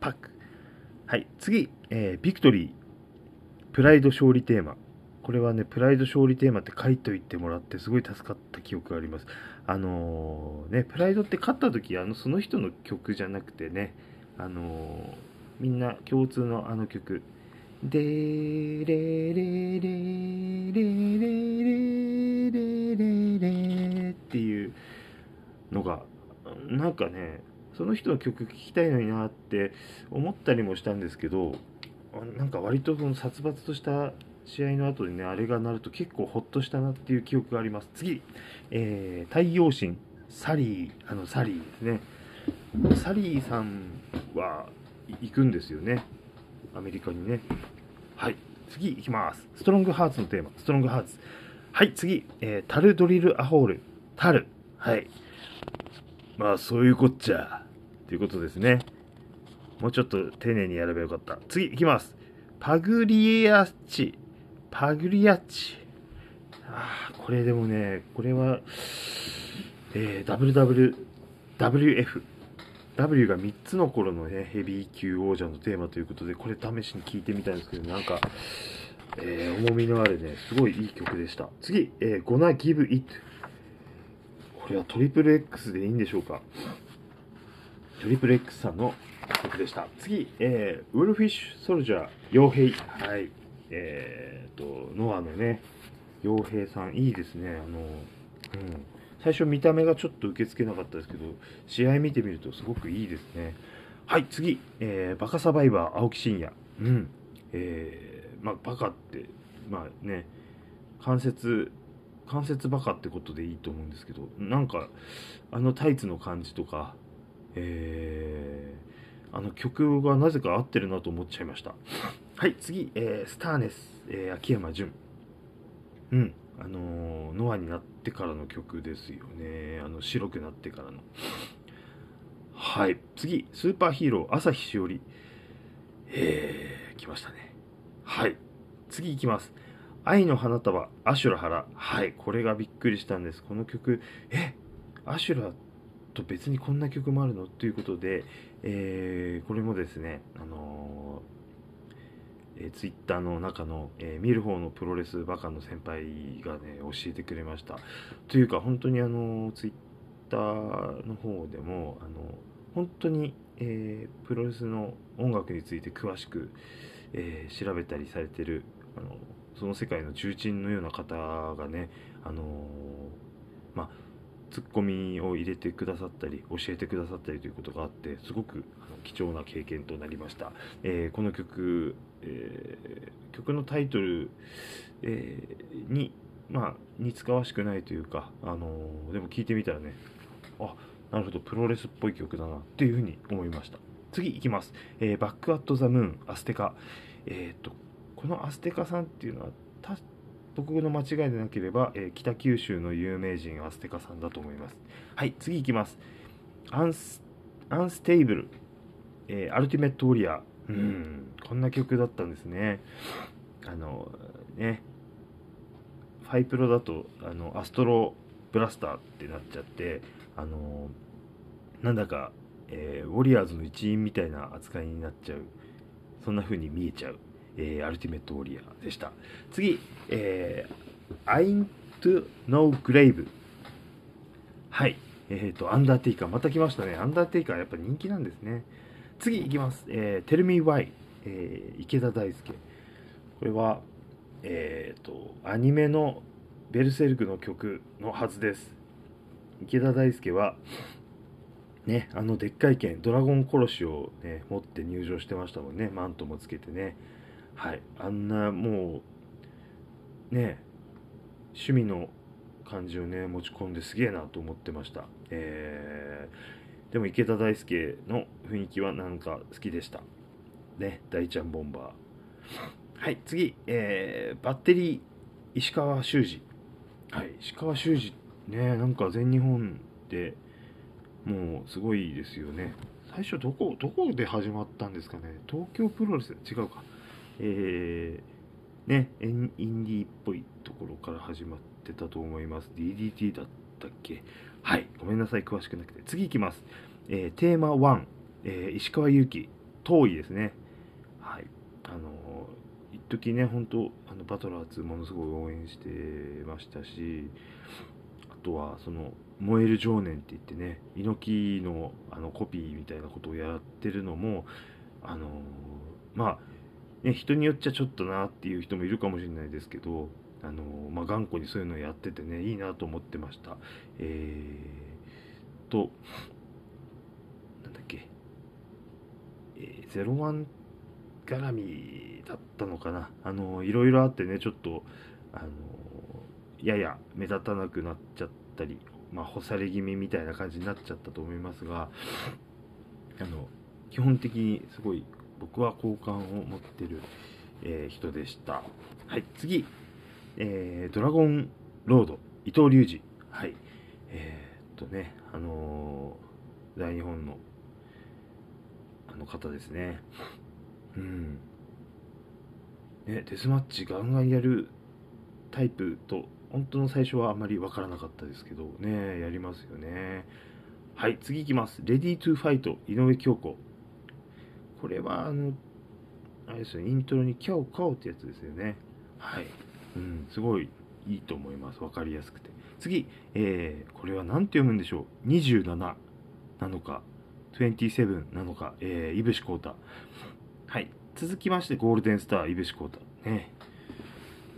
パック。はい、次、えー、ビクトリー、プライド勝利テーマ。これはね、プライド勝利テーマって書いといてもらってすごい助かった記憶があります。あのー、ね、プライドって勝った時、あの、その人の曲じゃなくてね、あのー、みんな共通のあの曲、でーれーれーれーれれれれれっていうのが、なんかね、その人の曲聴きたいのになって思ったりもしたんですけど、なんか割とその殺伐とした試合の後にね、あれが鳴ると結構ほっとしたなっていう記憶があります。次、えー、太陽神、サリー、あの、サリーですね。サリーさんは行くんですよね。アメリカにね。はい。次行きます。ストロングハーツのテーマ、ストロングハーツ。はい、次、えー、タルドリルアホール。タル。はい。まあ、そういうこっちゃ。ということですね。もうちょっと丁寧にやればよかった。次行きます。パグリエアッチ。パグリアッチ。あこれでもね、これは、えー、WW、WF。W が3つの頃のね、ヘビー級王者のテーマということで、これ試しに聴いてみたんですけど、なんか、えー、重みのあるね、すごいいい曲でした。次、えー、Gonna Give It。これはトリプル X でいいんでしょうか？トリプル X さんの曲でした。次、えー、ウルフィッシュソルジャー、傭兵。はい。えーと、ノアのね、傭兵さん、いいですね。あの、うん。最初見た目がちょっと受け付けなかったですけど、試合見てみるとすごくいいですね。はい、次、えー、バカサバイバー、青木真也。うん。えー、まあ、バカって、まあね、関節、関節バカってことでいいと思うんですけど、なんか、あのタイツの感じとか、えー、あの曲がなぜか合ってるなと思っちゃいました。はい、次、えー、スターネス、えー、秋山純。うん、あのノアになっててからの曲ですよね。あの、白くなってからの。はい、次、スーパーヒーロー、朝日しおり。えー、来ましたね。はい、次行きます。愛の花束、アシュラ原。はい、これがびっくりしたんです。この曲、え、アシュラと別にこんな曲もあるの？ということで、えー、これもですね、あのー、えー、ツイッターの中の、えー、見る方のプロレスバカの先輩がね、教えてくれました。というか、本当にあの、ツイッターの方でも、あの、本当に、えー、プロレスの音楽について詳しく、えー、調べたりされてる、あの、その世界の重鎮のような方がね、あの、まあ、ツッコミを入れてくださったり教えてくださったりということがあってすごく貴重な経験となりました、えー、この曲、えー、曲のタイトル、えー、にまあ似つかわしくないというか、あのでも聞いてみたらねあなるほどプロレスっぽい曲だなっていうふうに思いました。次いきます、えバックアットザムーンアステカ。えっとこのアステカさんっていうのは僕の間違いでなければ、えー、北九州の有名人アステカさんだと思います。はい、次いきます。アンスアンステイブル、えー、アルティメットウォリアー。うん、こんな曲だったんですね。あの、ね、ファイプロだと、あの、アストロブラスターってなっちゃって、あの、なんだか、えー、ウォリアーズの一員みたいな扱いになっちゃう。そんな風に見えちゃう。えー、アルティメットウォリアーでした。次、えー、アイントゥノーグレイブ。はい。えっ、ー、と、アンダーテイカー。また来ましたね。アンダーテイカーやっぱ人気なんですね。次いきます。えー、Tell Me Why。えー、池田大輔。これは、えっ、ー、と、アニメのベルセルクの曲のはずです。池田大輔は、ね、あのでっかい剣、ドラゴン殺しを、ね、持って入場してましたもんね。マントもつけてね。はい、あんなもうね趣味の感じをね持ち込んですげえなと思ってました、えー、でも池田大輔の雰囲気はなんか好きでした。ね大ちゃんボンバー。はい次、えー、バッテリー石川修司。はい。石川修司ねなんか全日本でもうすごいですよね。最初どこどこで始まったんですかね。東京プロレス違うか。えー、ね、インディーっぽいところから始まってたと思います。DDT だったっけはい。ごめんなさい。詳しくなくて。次いきます。えー、テーマ1、えー、石川祐希、遠いですね。はい。あのー、一時ね、本当あの、バトラー2ものすごい応援してましたし、あとは、その、燃える情念って言ってね、猪木のあのコピーみたいなことをやってるのも、あのー、まあ、ね、人によっちゃちょっとなっていう人もいるかもしれないですけど、あのまあ、頑固にそういうのをやっててね、いいなと思ってました。えー、と、なんだっけ、えー、01絡みだったのかな。あのいろいろあってね、ちょっと、あのやや目立たなくなっちゃったり、まあ、干され気味みたいな感じになっちゃったと思いますが、あの、基本的にすごい僕は好感を持ってる、えー、人でした。はい、次、えー、ドラゴンロード、伊藤隆二。はい。えー、っとね、あのー、大日本の、あの方ですね。うん。ね、デスマッチガンガンやるタイプと、本当の最初はあまり分からなかったですけど、ね、やりますよね。はい次いきますレディートゥファイト井上京子これはあのあれですよイントロにキャオカオってやつですよねはいうん。すごいいいと思います。分かりやすくて。次、えー、これは何て読むんでしょう？27なのか27なのか、えー、いぶしこうたはい。続きましてゴールデンスターいぶしこうたね。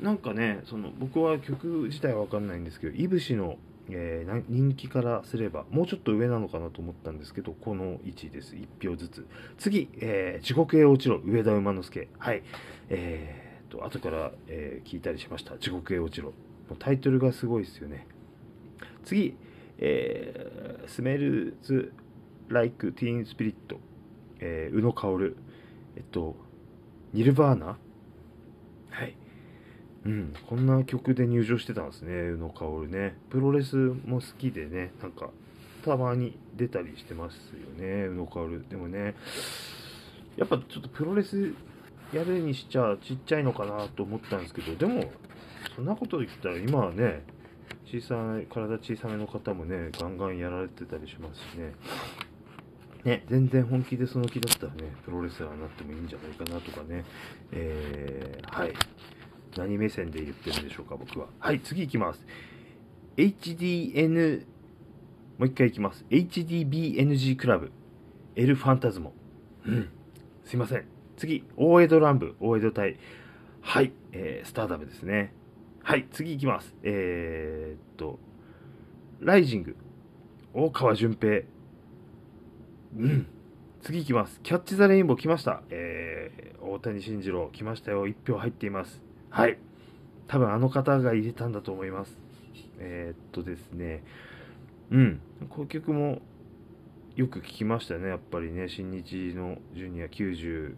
なんかねその僕は曲自体は分かんないんですけどいぶしの、えー、人気からすればもうちょっと上なのかなと思ったんですけどこの位置です。1票ずつ。次、えー、地獄へ落ちろ上田馬之助。はい。えー、と後から、えー、聞いたりしました。地獄へ落ちろ。タイトルがすごいですよね。次、えー、スメルズ・ライク・ティーン・スピリット、えー、宇野薫。えっとニルバーナ。はい。うん、こんな曲で入場してたんですね、宇野薫ね。プロレスも好きでね、なんか、たまに出たりしてますよね、宇野薫。でもね、やっぱちょっとプロレスやるにしちゃちっちゃいのかなと思ったんですけど、でも、そんなこと言ったら今はね、小さい、体小さめの方もね、ガンガンやられてたりしますしね。ね、全然本気でその気だったらね、プロレスラーになってもいいんじゃないかなとかね、えー、はい。何目線で言ってるんでしょうか、僕は。はい、次いきます。HDN、もう一回いきます。HDBNG クラブ、エルファンタズモ。うん。すいません。次、大江戸乱舞、大江戸隊。はい、えー、スターダムですね。はい、次いきます。えー、っと、ライジング、大川淳平。うん。次いきます。キャッチ・ザ・レインボー来ました。えー、大谷慎次郎来ましたよ。1票入っています。はい。多分あの方が入れたんだと思います。えー、っとですね。うん。この曲もよく聞きましたね。やっぱりね、新日のジュニア90、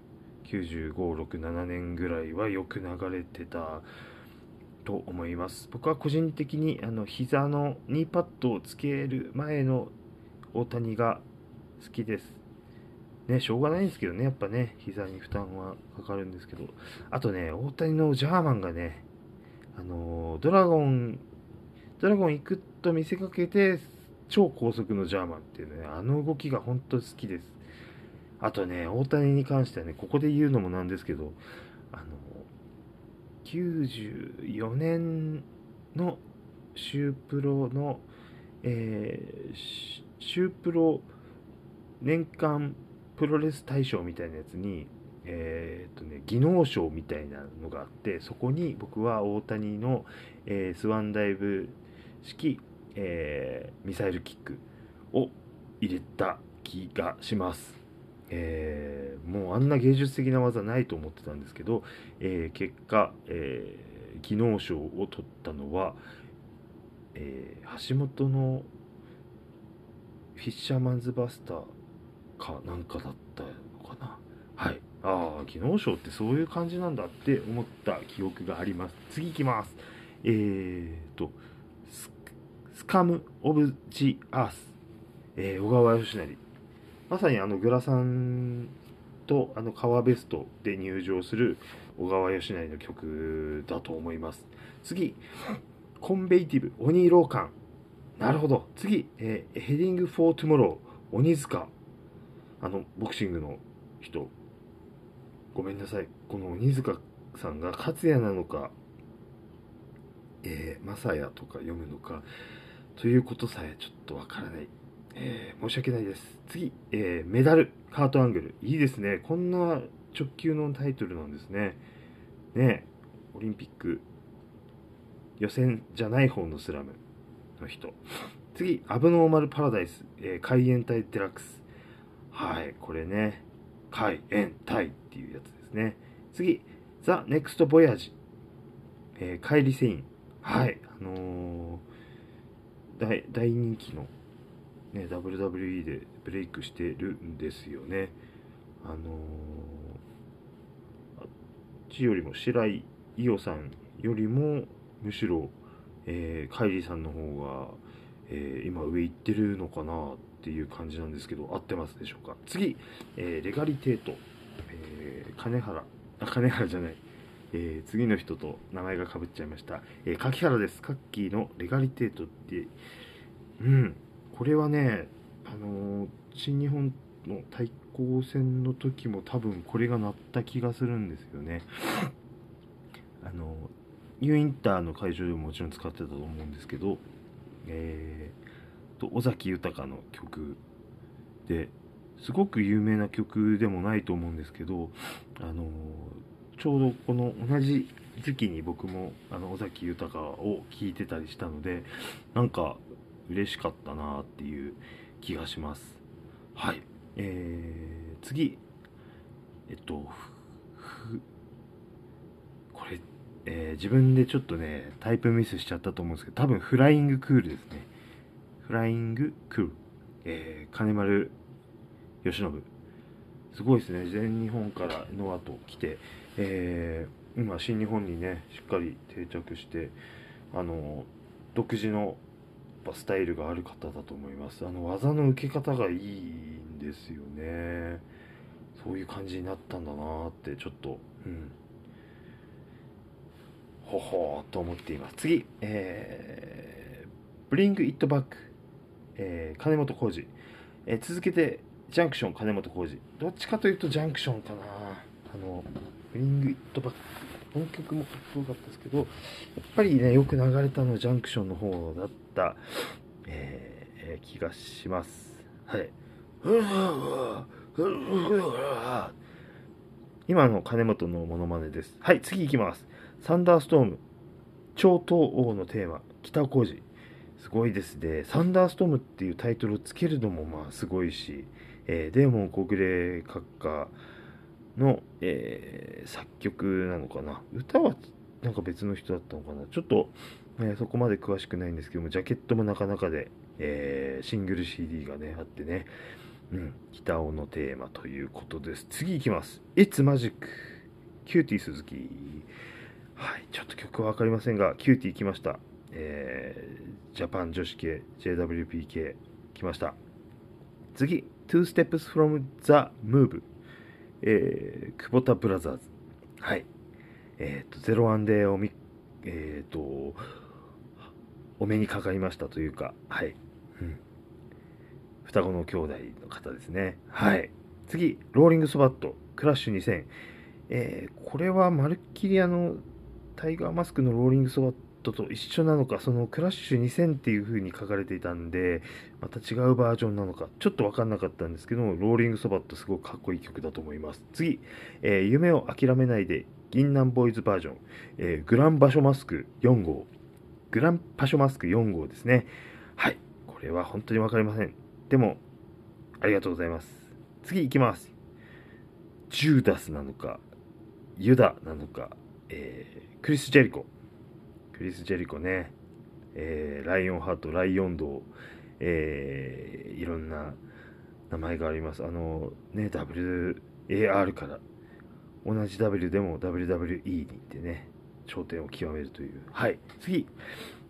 95、6、7年ぐらいはよく流れてたと思います。僕は個人的にあの膝のニーパッドをつける前の大谷が好きです。ね、しょうがないんですけどね、やっぱね、膝に負担はかかるんですけど、あとね、大谷のジャーマンがね、あのドラゴン、ドラゴン行くと見せかけて、超高速のジャーマンっていうね、あの動きが本当好きです。あとね、大谷に関してはね、ここで言うのもなんですけど、あの、94年のシュープロの、えー、シュープロ年間プロレス大賞みたいなやつに、えー、とね、技能賞みたいなのがあって、そこに僕は大谷の、えー、スワンダイブ式、えー、ミサイルキックを入れた気がします。えー、もうあんな芸術的な技ないと思ってたんですけど、えー、結果、えー、技能賞を取ったのは、えー、橋本のフィッシャーマンズバスターかなんかだったのかな。はい。ああ技能賞ってそういう感じなんだって思った記憶があります。次いきます。えーとスカム・オブ・ジ・アース、えー、小川義成。まさにあのグラさんとあの革ベストで入場する小川義成の曲だと思います。次コンベイティブ鬼ローカンなるほど。次、えー、ヘディング・フォー・トゥモロー鬼塚。あのボクシングの人。ごめんなさい。この鬼塚さんが勝也なのかえー、マサヤとか読むのか。ということさえちょっとわからない、えー、申し訳ないです。次、えー、メダルカートアングル。いいですね。こんな直球のタイトルなんですね。ねオリンピック予選じゃない方のスラム。の人。次アブノーマルパラダイス、えー、海援隊デラックス。はい、これね、海、縁、タイっていうやつですね。次、ザ・ネクスト・ボヤージ。えー、カイリ・セイン。はい、あのー、大人気の、ね、WWE でブレイクしてるんですよね。あのー、あっちよりも白井伊代さんよりも、むしろ、えー、カイリーさんの方が、えー、今上行ってるのかなっていう感じなんですけど、合ってますでしょうか？次、えー、レガリテート、えー、金原、あ、金原じゃない、えー、次の人と名前がかぶっちゃいました。えー、柿原です。カッキーのレガリテートって、うん、これはね、あの新日本の対抗戦の時も多分これが鳴った気がするんですよね。あのニューインターの会場でももちろん使ってたと思うんですけど、えー、と尾崎豊の曲ですごく有名な曲でもないと思うんですけど、あのちょうどこの同じ時期に僕もあの尾崎豊を聴いてたりしたのでなんか嬉しかったなっていう気がします。はい。えー、次。えっとこれ、えー、自分でちょっとねタイプミスしちゃったと思うんですけど多分フライングクールですね。フライングクール、えー、金丸義信。すごいですね。全日本からノアと来て、えー、今新日本にねしっかり定着してあの独自のスタイルがある方だと思います。あの技の受け方がいいんですよね。そういう感じになったんだなってちょっとうん。ほほーと思っています。次えー、Bring It Back、えー、金本浩二、えー、続けてジャンクション金本浩二。どっちかというとジャンクションかな。あのブリング・イット・バック。この曲もかっこよかったですけどやっぱりねよく流れたのはジャンクションの方だった、えー、気がします。はい。今の金本のモノマネです。はい次いきます。サンダーストーム。超東王のテーマ北小路。すごいですね。サンダーストームっていうタイトルをつけるのもまあすごいしえー、デーモン小暮閣下の、えー、作曲なのかな？歌はなんか別の人だったのかな？ちょっと、えー、そこまで詳しくないんですけどもジャケットもなかなかで、えー、シングル CD がねあってねうん、北尾のテーマということです。次いきます。It's Magic キューティー鈴木。はい、ちょっと曲はわかりませんが、キューティー来ました。えー、ジャパン女子系 JWPK 来ました。次、Two Steps from the Move、えー、久保田ブラザーズ。はい。えっ、ー、と、ゼロワンでおみ、えっ、ー、と、お目にかかりましたというか、はい。うん。双子の兄弟の方ですね。はい。次、ローリングスバット、クラッシュ2000。えー、これはまるっきりあの、タイガーマスクのローリングスバットと一緒なのか、そのクラッシュ2000っていう風に書かれていたんで、また違うバージョンなのか、ちょっとわかんなかったんですけども、ローリングそばってすごくかっこいい曲だと思います。次、えー、夢を諦めないで、銀杏ボーイズバージョン、えー、グラン場所マスク4号。グラン場所マスク4号ですね。はい。これは本当にわかりません。でも、ありがとうございます。次行きます。ジューダスなのか、ユダなのか、えー、クリス・ジェリコ。クリス・ジェリコね、えー、ライオンハート、ライオンド、えー、いろんな名前があります。あの、ね、WAR から、同じ W でも WWE に行ってね、頂点を極めるという。はい、次。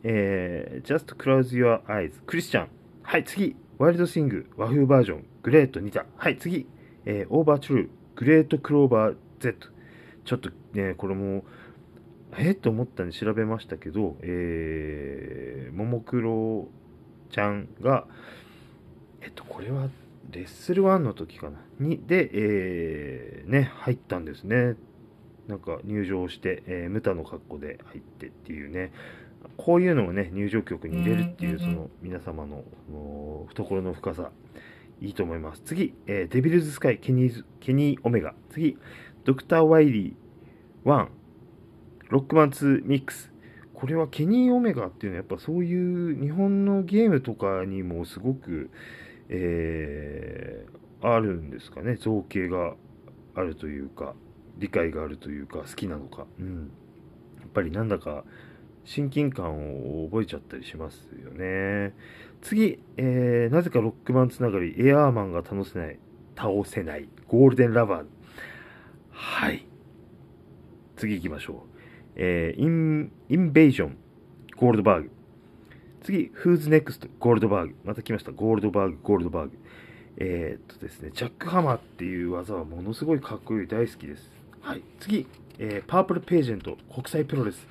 えー、Just Close Your Eyes、クリスチャン。はい、次。ワイルドスイング、和風バージョン、グレート2タ。はい、次。えー、オーバートゥルー、グレートクローバー Z。ちょっとね、これも、え？と思ったんで調べましたけど、えー、ももクロちゃんが、えっと、これはレッスル1の時かな？に、で、えー、ね、入ったんですね。なんか入場して、えー、ムタの格好で入ってっていうね、こういうのをね、入場曲に入れるっていう、その皆様の懐の深さ、いいと思います。次、えー、デビルズスカイケニーズ、ケニーオメガ。次、ドクター・ワイリー1。ロックマン2ミックス。これはケニー・オメガっていうのはやっぱそういう日本のゲームとかにもすごく、えー、あるんですかね。造形があるというか、理解があるというか、好きなのか。うん。やっぱりなんだか親近感を覚えちゃったりしますよね。次、えー、なぜかロックマンつながり、エアーマンが倒せない、倒せない、ゴールデンラバー。はい。次行きましょう。えー、 In, Invasion、ゴールドバーグ。次、 Who's Next、ゴールドバーグ。また来ました。ゴールドバーグ、ゴールドバーグ。えー、っとですね、ジャックハマーっていう技はものすごいかっこいい、大好きです。はい。次、えー、パープルページェント、国際プロレス。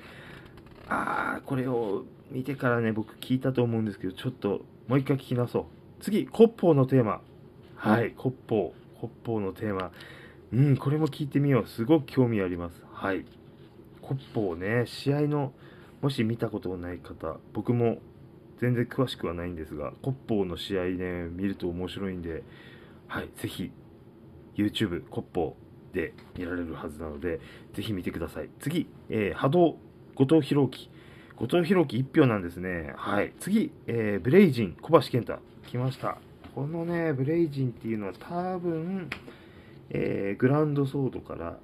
あー、これを見てからね、僕聞いたと思うんですけど、ちょっともう一回聞き直そう。次、コッポーのテーマ。はい、コッポー。コッポーのテーマ。うん、これも聞いてみよう。すごく興味あります。はい。コッポーね、試合の、もし見たことない方、僕も全然詳しくはないんですが、コッポーの試合ね、見ると面白いんで、はい、ぜひ、YouTube、コッポーで見られるはずなので、ぜひ見てください。次、えー、波動、後藤弘樹。後藤弘樹1票なんですね。はい。次、えー、ブレイジン、小橋健太。来ました。このね、ブレイジンっていうのは多分、えー、グランドソードから、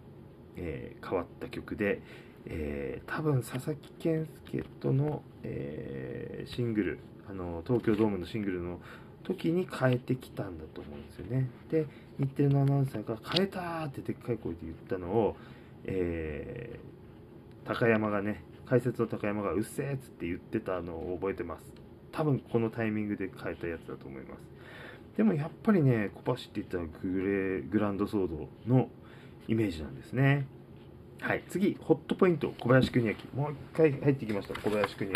え、変わった曲で、えー、多分佐々木健介との、えー、シングルあの東京ドームのシングルの時に変えてきたんだと思うんですよねで日テレのアナウンサーが「変えた!」ってでっかい声で言ったのを、えー、高山がね解説の高山が「うっせえ!」っつって言ってたのを覚えてます多分このタイミングで変えたやつだと思いますでもやっぱりね小橋って言ったらグレーグランドソードのイメージなんですねはい、次、ホットポイント、小林邦明。もう一回入ってきました、小林邦明。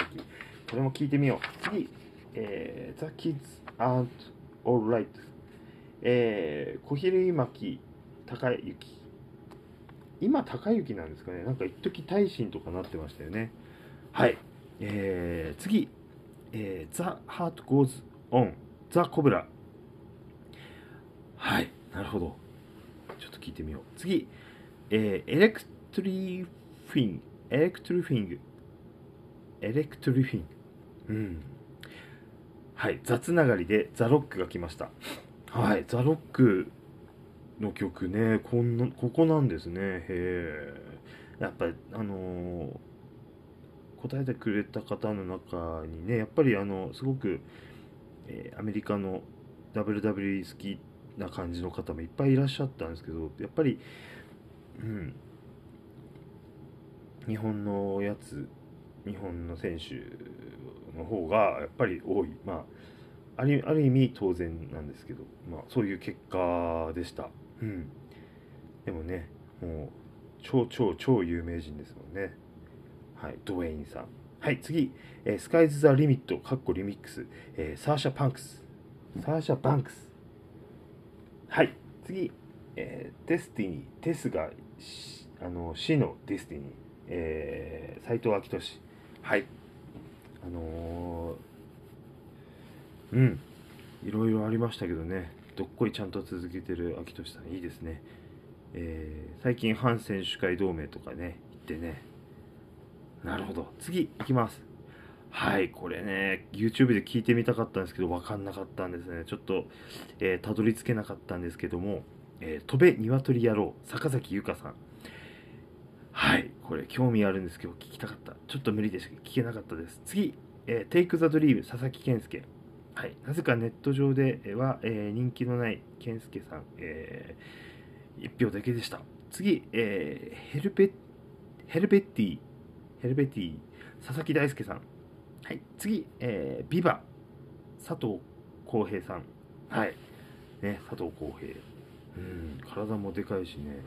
これも聞いてみよう。次、えー、The Kids Aren't Alright。えー、小比巻高之。今、高之なんですかね。なんか一時大臣とかなってましたよね。はい。えー、次、えー、The Heart Goes On。The Cobra。はい。なるほど。ちょっと聞いてみよう。次、えー、エレクtrifying、Electrifying、Electrifying。うん。はい、ザつながりでザ・ロックが来ました。はい、ザ・ロックの曲ね、こんな、ここなんですね。へえ。やっぱり、あのー、答えてくれた方の中にね、やっぱりあの、すごく、えー、アメリカの WWE 好きな感じの方もいっぱいいらっしゃったんですけど、やっぱり、うん、日本のやつ日本の選手の方がやっぱり多い。まああるある意味当然なんですけど、まあ、そういう結果でした、うん、でもねもう超超超有名人ですもんね。はいドウェインさん。はい次、えー、スカイズ・ザ・リミットかっこリミックス、えー、サーシャ・パンクス。サーシャ・バンクス。はい次、えー、 Destiny。Death があの死の Destiny えー、齋藤彰俊。はい。あのー、うん。いろいろありましたけどね。どっこいちゃんと続けてる彰俊さんいいですね、えー、最近反選手会同盟とかね言ってね。なるほど。次いきます。はいこれね YouTube で聞いてみたかったんですけど分かんなかったんですね。ちょっと、えー、たどり着けなかったんですけども「えー、飛べ鶏野郎」坂崎由香さんはい。これ興味あるんですけど聞きたかった。ちょっと無理でした聞けなかったです。次、えー、Take the Dream 佐々木健介。はい。なぜかネット上では、えー、人気のない健介さん、えー、1票だけでした。次、えー、ヘルペヘルベッティヘルベッティ佐々木大輔さん。はい。次、えー、ビバ佐藤浩平さん。はい。ね佐藤浩平。うん。体もでかいしね。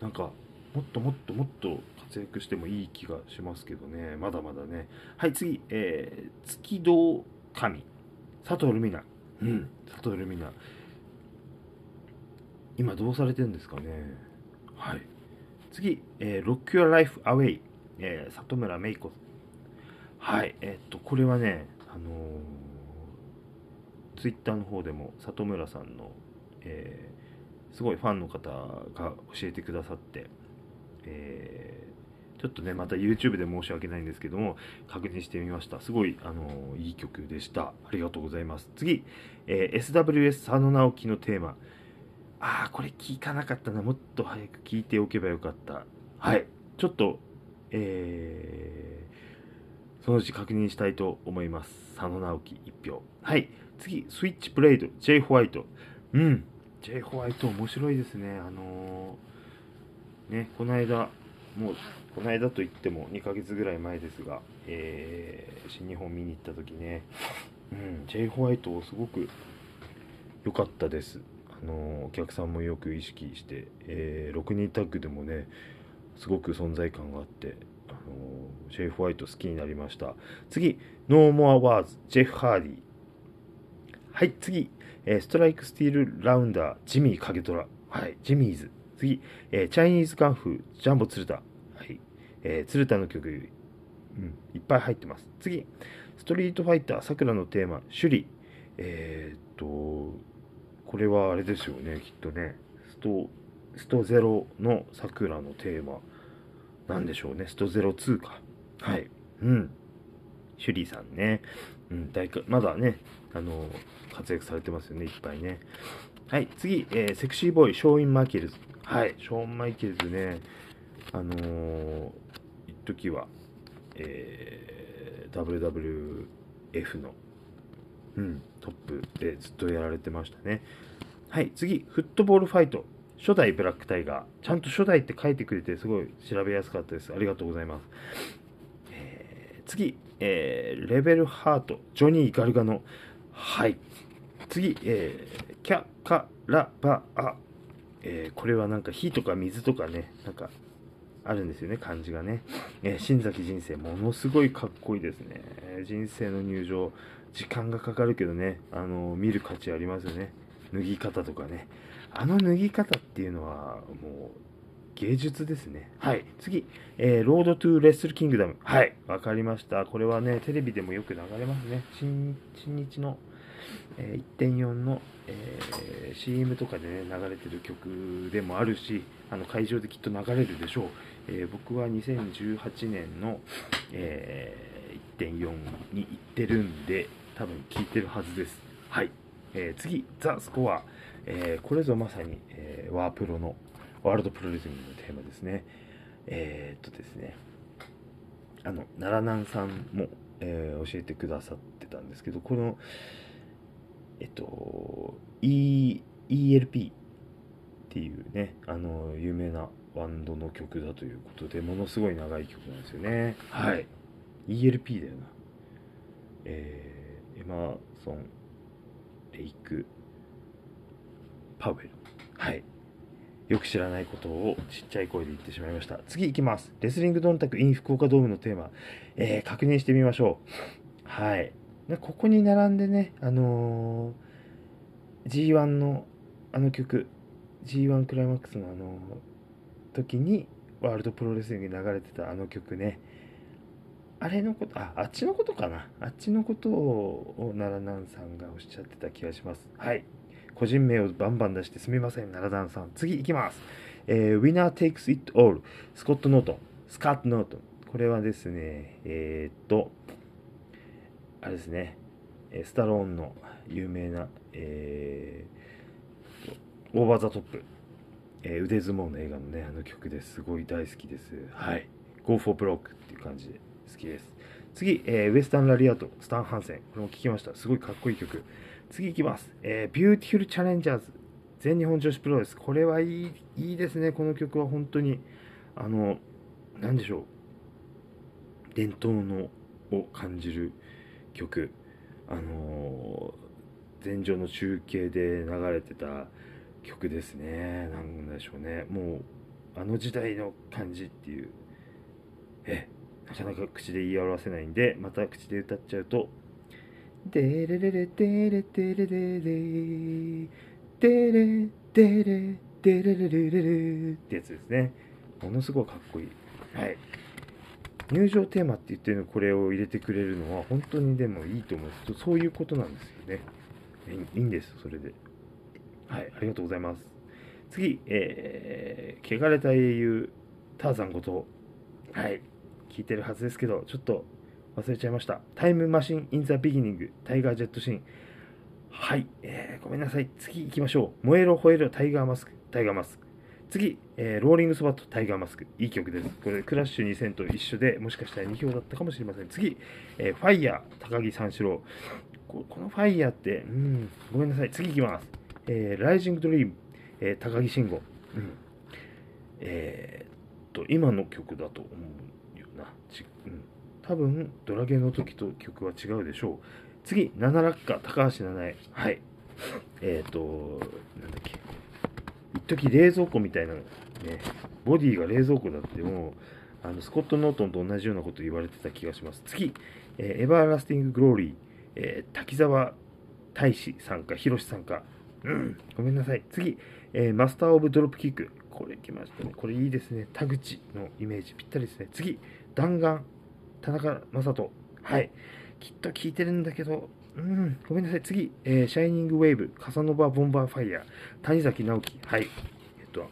なんかもっともっともっと活躍してもいい気がしますけどね。まだまだね。はい、次。えー、月堂神。佐藤ルミナ。うん、佐藤ルミナ。今どうされてるんですかね。はい。次、えー、Rock Your Life Away。えー、里村芽衣子。はい、えー、っと、これはね、あのー、ツイッターの方でも里村さんの、えー、すごいファンの方が教えてくださって、えー、ちょっとね、また YouTube で申し訳ないんですけども、確認してみました。すごい、あのいい曲でした。ありがとうございます。次、えー、SWS 佐野直樹のテーマ。ああ、これ聞かなかったな。もっと早く聞いておけばよかった。はい。ちょっと、えー、そのうち確認したいと思います。佐野直樹1票。はい。次、スイッチプレイド、J ホワイト。うん。J ホワイト面白いですね。あのーね、この間、もう、この間といっても2ヶ月ぐらい前ですが、えー、新日本見に行った時ね、うん、J ホワイトをすごく良かったです。あのお客さんもよく意識して、えー、6人タッグでもね、すごく存在感があって、あの J ホワイト好きになりました。次、 No More Words、ジェフ・ハーディ。はい、次、えーストライクスティールラウンダー、ジミー影虎。はい、ジミーズ。次、えーチャイニーズカンフー、ジャンボ鶴田。はい、えー鶴田の曲、うん、いっぱい入ってます。次、ストリートファイター、さくらのテーマ、首里。えーっと、これはあれですよね、きっとね。スト、ストゼロのさくらのテーマ、なんでしょうね。ストゼロ2か。はい。うん。シュリーさんね。うん、大まだね、あの、活躍されてますよね、いっぱいね。はい、次、えーセクシーボーイ、ショーイン・マイケルズ。はい、ショーン・マイケルズね、あのー、一時は、えー WWF の、うん、トップでずっとやられてましたね。はい、次、フットボールファイト。初代ブラックタイガー。ちゃんと初代って書いてくれて、すごい調べやすかったです。ありがとうございます。えー次、えーレベルハート、ジョニー・ガルガノ。はい。次、えーキャカラバア。えーこれはなんか火とか水とかね、なんかあるんですよね、漢字がね。えー新崎人生、ものすごいかっこいいですね。人生の入場、時間がかかるけどね、あの見る価値ありますよね。脱ぎ方とかね。あの脱ぎ方っていうのは、もう、芸術ですね。はい。次、えーロードトゥーレッスルキングダム。はい。わかりました。これはね、テレビでもよく流れますね。新新日の、え1.4の、え CM とかでね、流れてる曲でもあるし、あの会場できっと流れるでしょう。えー僕は2018年の、え1.4に行ってるんで、多分聞いてるはずです。はい。えー次、ザ・スコア。えーこれぞまさに、えワープロのワールドプロレスリングのテーマですね。えっとですね、あの、奈良南さんも、えー教えてくださってたんですけど、この、えっと、E、ELP っていうね、あの、有名なバンドの曲だということで、ものすごい長い曲なんですよね。はい。ELP だよな。えーエマソン・レイク・パウエル。はい。よく知らないことをちっちゃい声で言ってしまいました。次行きます。レスリングドンタク in 福岡ドームのテーマ、えー確認してみましょう。はい。でここに並んでね、あのー G1 のあの曲、G1 クライマックスのあの時にワールドプロレスリングに流れてたあの曲ね、あれのこと、あ、あっちのことかな。あっちのことを奈良南さんがおっしゃってた気がします。はい。個人名をバンバン出してすみません、奈良南さん。次行きます。えー、Winner Takes It All、スコット・ノートン、スコット・ノートン。これはですね、えーっと、あれですね、スタローンの有名な、えー、 Over the Top、えー腕相撲の映画のね、あの曲ですごい大好きです。はい。Go for Broke っていう感じで好きです。次、えー Western Lariat、スタン・ハンセン。これも聞きました。すごいかっこいい曲。次いきます。えー、 Beautiful Challengers、全日本女子プロレス。これはいい、いいですね。この曲は本当に、あの、なんでしょう。伝統のを感じる曲。あのー前場の中継で流れてた曲ですね。なんでしょうね。もう、あの時代の感じっていう、え、なかなか口で言い表せないんで、また口で歌っちゃうと、デレレレデレデレレレデレデレデレレレレレってやつですね。ものすごいかっこいい。はい。入場テーマって言ってるのこれを入れてくれるのは本当にでもいいと思うんですそういうことなんですよね。いいいんです、それで。はい、ありがとうございます。次、えー、汚れた英雄、ターザンこと、はい、聞いてるはずですけど、ちょっと忘れちゃいました。 Time Machine In the Beginning、タイガー・ジェット・シーン。はい、えー、ごめんなさい。次行きましょう。燃えろ、吠えろ、タイガー・マスク、タイガー・マスク。次、えーローリング・ソバット、タイガー・マスク。いい曲です。これ、クラッシュ2000と一緒で、もしかしたら2票だったかもしれません。次、えーファイヤー、高木三四郎。このファイヤーって、うん、ごめんなさい。次行きます。えー Rising Dream、えー高木信悟。うん。えーっと、今の曲だと思うよな。ちうん。多分、ドラゲの時と曲は違うでしょう。次、七落下、高橋七重。はい。えーっと、なんだっけ。時冷蔵庫みたいな、ね、ボディが冷蔵庫だってもう、あのスコット・ノートンと同じようなこと言われてた気がします。次、えーエバーラスティング・グローリー、えー滝沢大使さんか、ひろしさんか。うん、ごめんなさい。次、えーマスター・オブ・ドロップキック。これ来ましたね。これいいですね。田口のイメージぴったりですね。次、弾丸、田中正人。はい。きっと聞いてるんだけど、うん、ごめんなさい。次、えーシャイニング・ウェーブ、カサノバ・ボンバー・ファイヤー、谷崎直樹。はい。えっと、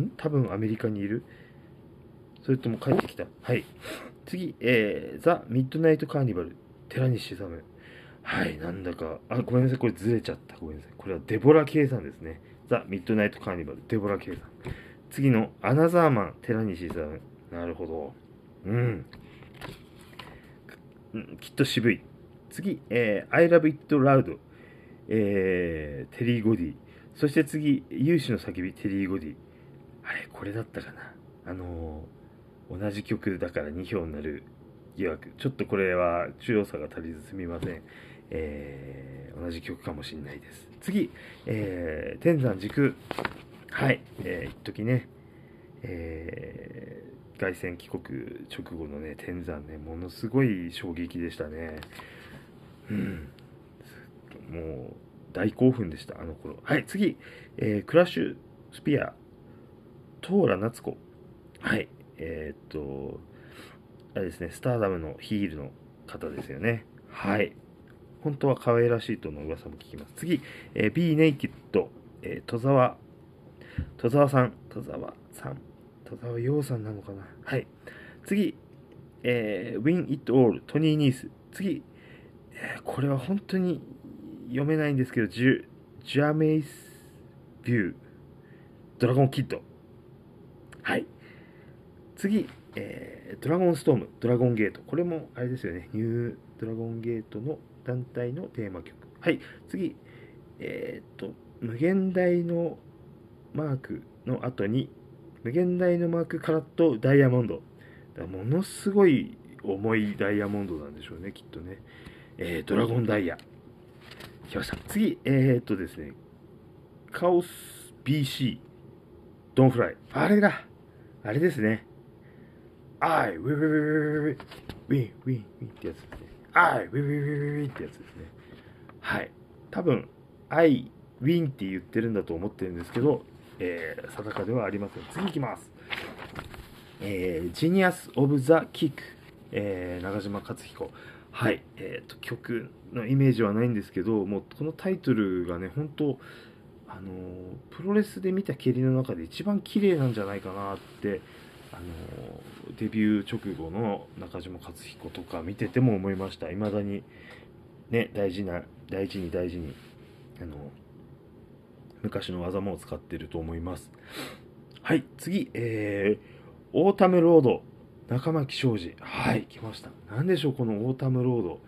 ん？多分アメリカにいる？それとも帰ってきた？はい。次、えー、ザ・ミッドナイト・カーニバル、寺西勇。はい、なんだか、あ、ごめんなさい、これずれちゃった。ごめんなさい。これはデボラ・ケイさんですね。ザ・ミッドナイト・カーニバル、デボラ・ケイさん。次のアナザーマン、寺西勇。なるほど。うんきっと渋い。次、えー、I love it loud、えー、テリー・ゴディ。そして次、勇士の叫び、テリー・ゴディ。あれ、これだったかな。あのー同じ曲だから2票になる疑惑。ちょっとこれは重要さが足りずすみません。えー同じ曲かもしれないです。次、えー天山時空。はい、えー一時ね、えー凱旋帰国直後のね、天山ね、ものすごい衝撃でしたね。うん。もう、大興奮でした、あの頃。はい、次、えークラッシュスピア、トーラ夏子。はい、えーっと、あれですね、スターダムのヒールの方ですよね。はい。本当は可愛らしいとの噂も聞きます。次、えー、B ネイキッド、えー、戸沢、戸沢さん、戸沢さん、戸沢陽さんなのかな。はい。次、えー、Win It All、トニー・ニース。次、これは本当に読めないんですけど、ジュ、ジャメイスビュー、ドラゴンキッド。はい。次、えードラゴンストーム、ドラゴンゲート。これもあれですよね。ニュードラゴンゲートの団体のテーマ曲。はい。次、えーっと、無限大のマークの後に、無限大のマークカラットダイヤモンド。だものすごい重いダイヤモンドなんでしょうね、きっとね。えードラゴンダイヤ。来ました。次、えーっとですね、 Chaos BC、ドン・フライ。あれだあれですね。I, ウィウィウィウィウィウィウィウィウィってやつですね。I, ウィウィウィウィウィってやつですね。はい。多分、I, win って言ってるんだと思ってるんですけど、えー、定かではありません。次行きます。えー、ジニアス・オブ・ザ・キック、えー、中島克彦。はい。えっ、と、曲のイメージはないんですけど、もうこのタイトルがね、本当あのプロレスで見た蹴りの中で一番綺麗なんじゃないかなって、あのデビュー直後の中島克彦とか見てても思いました。未だに、ね、大事な、大事に大事に、あの昔の技も使ってると思います。はい、次、えー、 Autumn Road、中牧昭二。はい、来ました。何でしょう、この Autumn Road。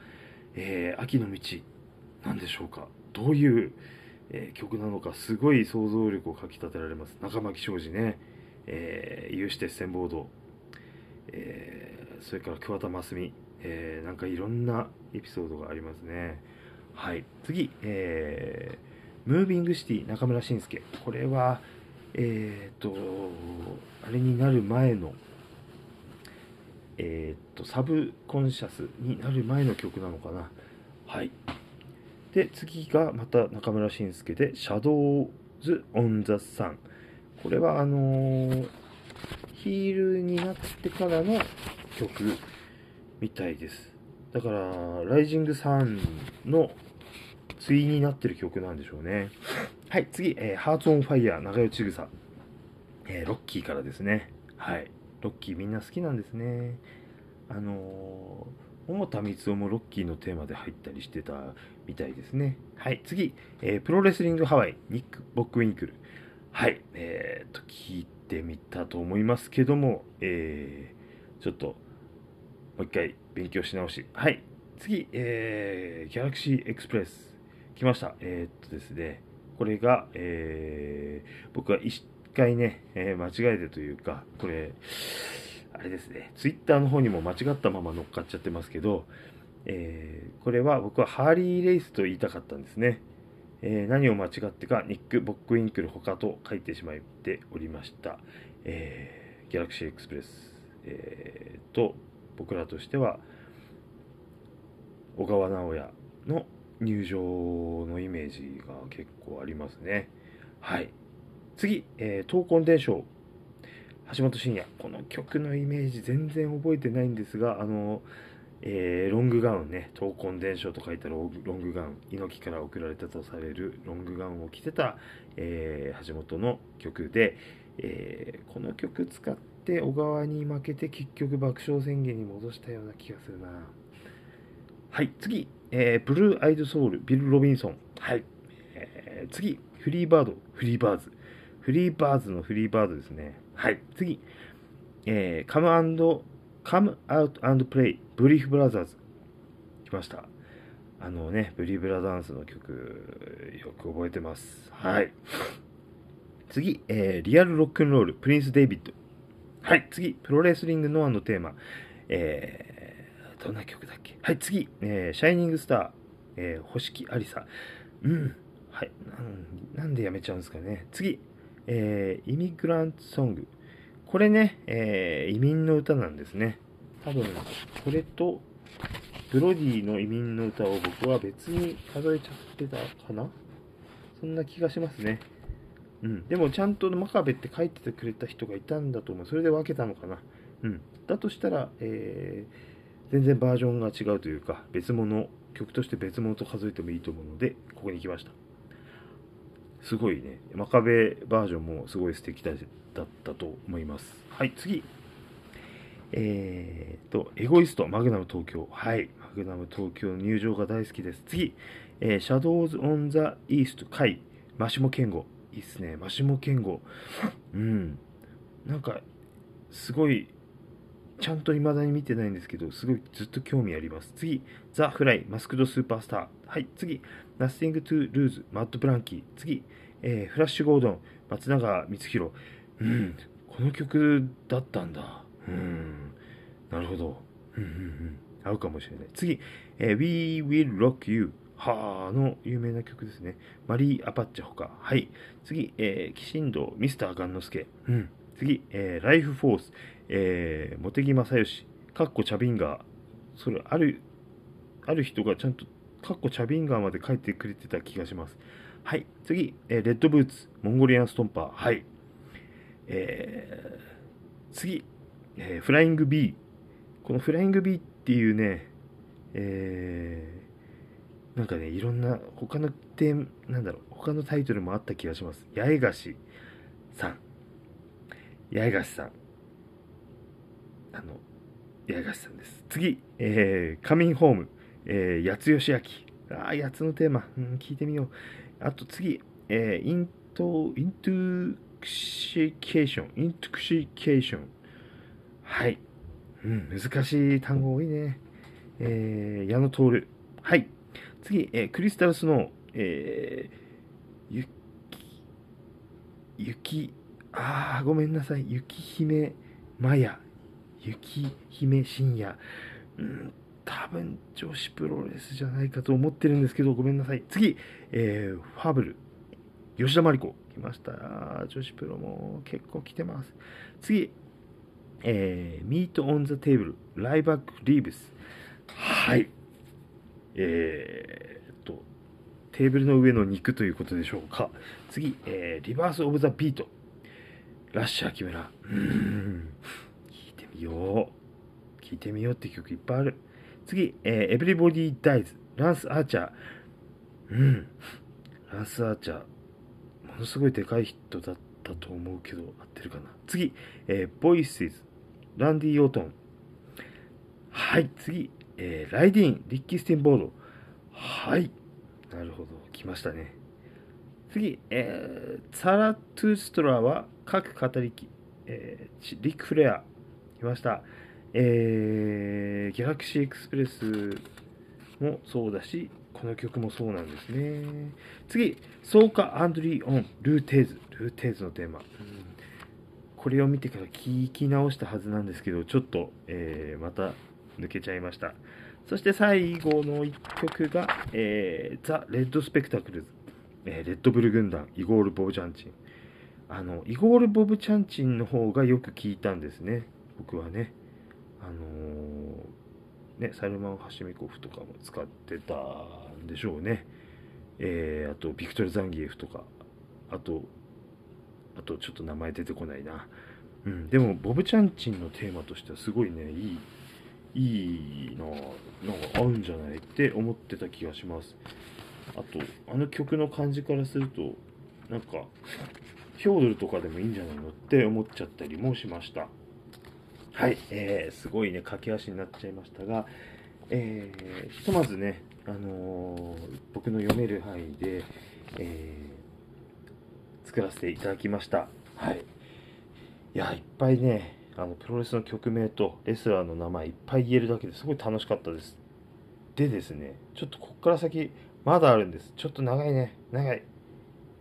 えー、秋の道。何でしょうか。どういう、えー曲なのか、すごい想像力をかき立てられます。中牧昭二ね。えー、有刺鉄線ボード。えーそれから桑田真澄。えーなんかいろんなエピソードがありますね。はい。次、えー、ムービングシティ中村慎介。これは、えー、と、あれになる前の、えー、と、サブコンシャスになる前の曲なのかな。はい。で、次がまた中村慎介で、Shadows on the Sun。これは、あのーヒールになってからの曲みたいです。だから、ライジングサンの対になってる曲なんでしょうね。はい、次、えー、ハーツオンファイヤー、長与千草。えーロッキーからですね。はい。ロッキーみんな好きなんですね。あの、桃田光夫もロッキーのテーマで入ったりしてたみたいですね。はい、次、えープロレスリングハワイ、ニック・ボックウィンクル。はい、えー、と、聞いてみたと思いますけども、えー、ちょっと、もう一回勉強し直し。はい、次、えー、ギャラクシーエクスプレス。来ました。えー、っとですね、これが、えー、僕は一回ね、えー間違えてというか、これ、あれですね、ツイッターの方にも間違ったまま乗っかっちゃってますけど、えーこれは僕はハーリーレイスと言いたかったんですね。えー何を間違ってか、ニック・ボックウィンクル他と書いてしまっておりました。えーギャラクシーエクスプレス、えーと、僕らとしては、小川直也の、入場のイメージが結構ありますね。はい。次、えー、闘魂伝承。橋本真也。この曲のイメージ全然覚えてないんですが、あの、えー、ロングガウンね、闘魂伝承と書いたロングガウン、猪木から送られたとされるロングガウンを着てた、えー、橋本の曲で、えー、この曲使って小川に負けて結局爆笑宣言に戻したような気がするな。はい、次、えー、ブルーアイドソウル、ビル・ロビンソン。はい。えー、次、フリーバード、フリーバーズ。フリーバーズのフリーバードですね。はい。次、えー、カムアンド、カムアウトアンドプレイ、ブリーフブラザーズ。来ました。あのね、ブリブラダンスの曲、よく覚えてます。はい。次、えー、 Real Rock'n'Roll、プリンス・デヴィット。はい、次、プロレスリング・ノアのテーマ。えー、どんな曲だっけ？はい、次、えー、 Shining Star、えー、星木ありさ。うん、はい、なん、なんでやめちゃうんですかね。次、えー、 Immigrant Song。これね、えー、移民の歌なんですね。多分、これと、ブロディの移民の歌を僕は別に数えちゃってたかなそんな気がしますね。うん、でもちゃんと真壁って書いててくれた人がいたんだと思う。それで分けたのかな。うん。だとしたら、えー、全然バージョンが違うというか、別物、曲として別物と数えてもいいと思うので、ここに来ました。すごいね、真壁バージョンもすごい素敵だったと思います。はい、次。えーと、エゴイスト、マグナム東京。はい、マグナム東京入場が大好きです。次、えー、 Shadows on the East、カイ、マシモ・ケンゴ。いいっすね。真霜拳號。うん。なんか、すごい、ちゃんと未だに見てないんですけど、すごいずっと興味あります。次、ザ・フライ、マスクド・スーパースター。はい、次、 Nothing to Lose、マッド・ブランキー。次、えー、 Flash Gordon、松永光弘。うん、この曲だったんだ。うん、なるほど。うんうんうん、合うかもしれない。次、えー、We Will Rock You。はあの有名な曲ですね。マリー・アパッチャほか。はい。次、えー、騎士道、ミスター・ガンノスケ。うん。次、えー、ライフ・フォース、えー、茂木正義、かっこチャビンガー。それ、ある、ある人がちゃんと、かっこチャビンガーまで書いてくれてた気がします。はい。次、えー、レッドブーツ、モンゴリアン・ストンパー。はい。えー、次、えー、フライング・ビー。このフライング・ビーっていうね、えー、なんかね、いろんな、他の点、なんだろう、他のタイトルもあった気がします。八重樫さん。八重樫さん。あの、八重樫さんです。次、えー、カミンホーム、えー、谷津嘉章。ああ、谷津のテーマ、うん、聞いてみよう。あと次、えー、 Into、Intoxication、Intoxication。はい。うん、難しい単語多いね。えー、矢野徹。はい。次、えー、 Crystal Snow、えー、雪、雪、あー、ごめんなさい、雪妃魔矢、雪姫深夜、うん、多分女子プロレスじゃないかと思ってるんですけど、ごめんなさい。次、えー、 Fable、吉田麻里子、来ました。女子プロも結構来てます。次、えー、 Meat on the Table、ライバックリーブス。はい。えー、っと、テーブルの上の肉ということでしょうか。次、えー、 Rebirth of the Beat。ラッシャー・木村。うん。聞いてみよう。聞いてみようって曲いっぱいある。次、えー、エブリボディ・ダイズ。ランス・アーチャー。うん。ランス・アーチャー。ものすごいでかい人だったと思うけど、合ってるかな。次、えー、ボイスイズ。ランディ・オートン。はい、次、えー、ライディーン、リッキー・スティンボード。はい。なるほど。来ましたね。次、えー、サラ・トゥーストラは各語り機。えー、リック・フレア。来ました。えー、ギャラクシー・エクスプレスもそうだし、この曲もそうなんですね。次、ソーカ・アンドリー・オン、ルーテーズ。ルーテーズのテーマ。うん、これを見てから聞き直したはずなんですけど、ちょっと、えー、また抜けちゃいました。そして最後の1曲が、えー、ザ・レッド・スペクタクルズ、えー、レッドブル軍団、イゴール・ボブ・チャンチン。あの、イゴール・ボブ・チャンチンの方がよく聞いたんですね。僕はね。あのね、サルマン・ハシミコフとかも使ってたんでしょうね。えー、あと、ビクトル・ザンギエフとか、あと、あとちょっと名前出てこないな。うん、でも、ボブ・チャンチンのテーマとしてはすごいね、いい、いいななんか合うんじゃないって思ってた気がします。あと、あの曲の感じからすると、なんか、ヒョードルとかでもいいんじゃないのって思っちゃったりもしました。はい、えー、すごいね、駆け足になっちゃいましたが、えー、ひとまずね、あのー、僕の読める範囲で、えー、作らせていただきました。はい。いや、いっぱいね、あの、プロレスの曲名とレスラーの名前いっぱい言えるだけですごい楽しかったです。でですね、ちょっとこっから先、まだあるんです。ちょっと長いね、長い。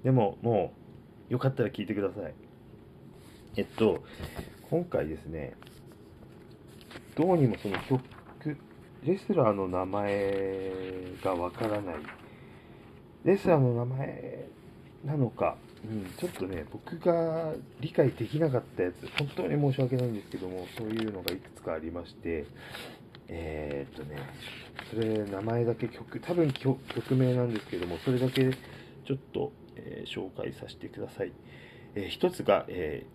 でも、もう、よかったら聞いてください。えっと、今回ですね、どうにもその曲、レスラーの名前がわからない。レスラーの名前なのか、うん、ちょっとね、僕が理解できなかったやつ、本当に申し訳ないんですけども、そういうのがいくつかありまして、えー、っとね、それ、名前だけ曲、多分曲名なんですけども、それだけちょっと、えー、紹介させてください。えー、一つが、え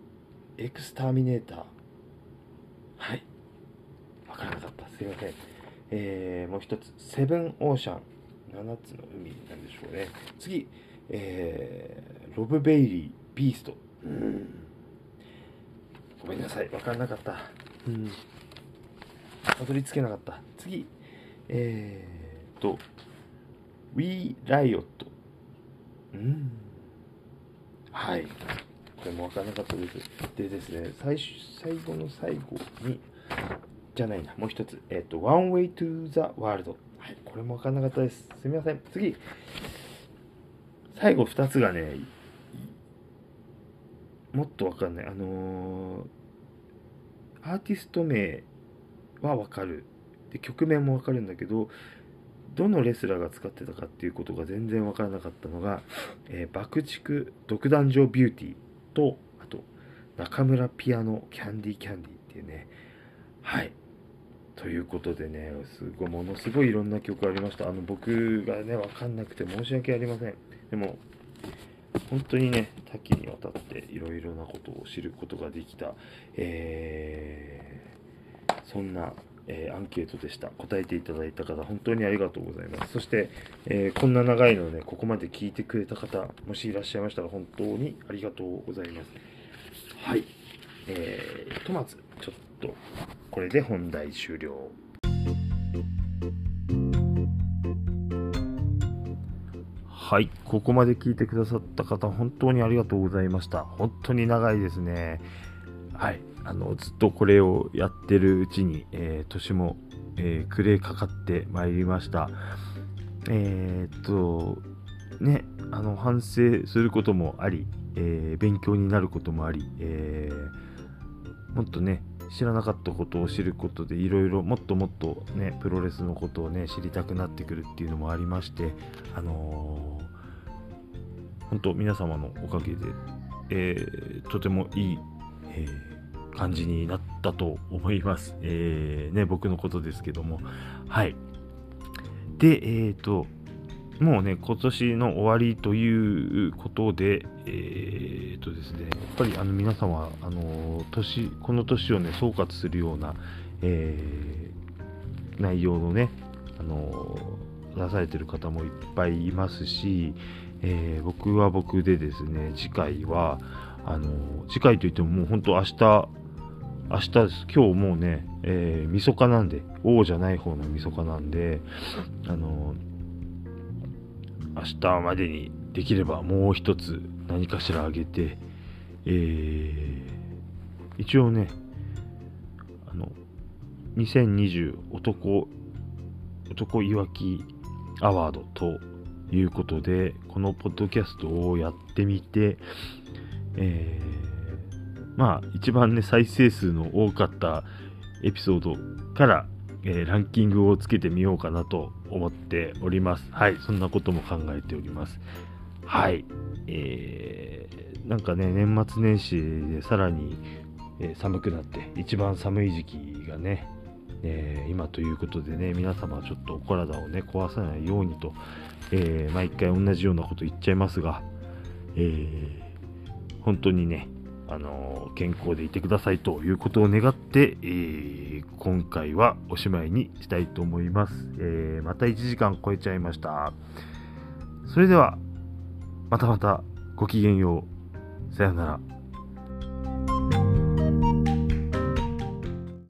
ー、エクスターミネーター。はい。わからなかった。すいません。えー、もう一つ、セブンオーシャン。7つの海なんでしょうね。次、えー、ロブ・ベイリー、ビースト。うん。ごめんなさい。わからなかった。うん。たどり着けなかった。次、えーと、ウィー・ライオット。うん。はい。これもわからなかったです。でですね、最最後の最後に、じゃないな、もう一つ。えっ、ー、と、One Way to the World。はい、これもわかんなかったです。すみません。次。最後二つがね、もっとわかんない。あのー、アーティスト名はわかる。で、曲名もわかるんだけど、どのレスラーが使ってたかっていうことが全然わからなかったのが、えー、爆竹独壇場ビューティーと、あと、中村ピアノキャンディーキャンディーっていうね、はい。ということでね、すごい、ものすごいいろんな曲ありました。あの、僕がね、わかんなくて申し訳ありません。でも、本当にね、多岐にわたっていろいろなことを知ることができた、えー、そんな、えー、アンケートでした。答えていただいた方、本当にありがとうございます。そして、えー、こんな長いのね、ここまで聞いてくれた方、もしいらっしゃいましたら、本当にありがとうございます。はい。えー、とまず、ちょっと、これで本題終了。はい、ここまで聞いてくださった方、本当にありがとうございました。本当に長いですね。はい、あの、ずっとこれをやってるうちに、えー、年も、えー、暮れかかってまいりました。えー、っと、ね、あの、反省することもあり、えー、勉強になることもあり、えー、もっとね、知らなかったことを知ることでいろいろもっともっとねプロレスのことをね知りたくなってくるっていうのもありましてあのー、本当皆様のおかげで、えー、とてもいい、えー、感じになったと思います、えー、ね僕のことですけども。はい。でえっ、ー、ともうね、今年の終わりということで、えー、っとですね、やっぱりあの皆様、あの年、この年をね、総括するような、えー、内容のね、あの出されてる方もいっぱいいますし、えー、僕は僕でですね、次回は、あの次回といってももう本当明日、明日です。今日もうね、えー、みそかなんで、王じゃない方のみそかなんで、あの明日までにできればもう一つ何かしらあげて、えー、一応ね、あの、2020男、男いわきアワードということで、このポッドキャストをやってみて、えー、まあ、一番ね、再生数の多かったエピソードからえー、ランキングをつけてみようかなと思っております。はい、そんなことも考えております。はい、えー、なんかね、年末年始でさらに、えー、寒くなって、一番寒い時期がね、えー今ということでね、皆様ちょっとお体をね、壊さないようにと、えー毎回同じようなこと言っちゃいますが、えー本当にね、あの健康でいてくださいということを願って、えー今回はおしまいにしたいと思います。えーまた1時間超えちゃいました。それでは、またまたごきげんよう。さようなら。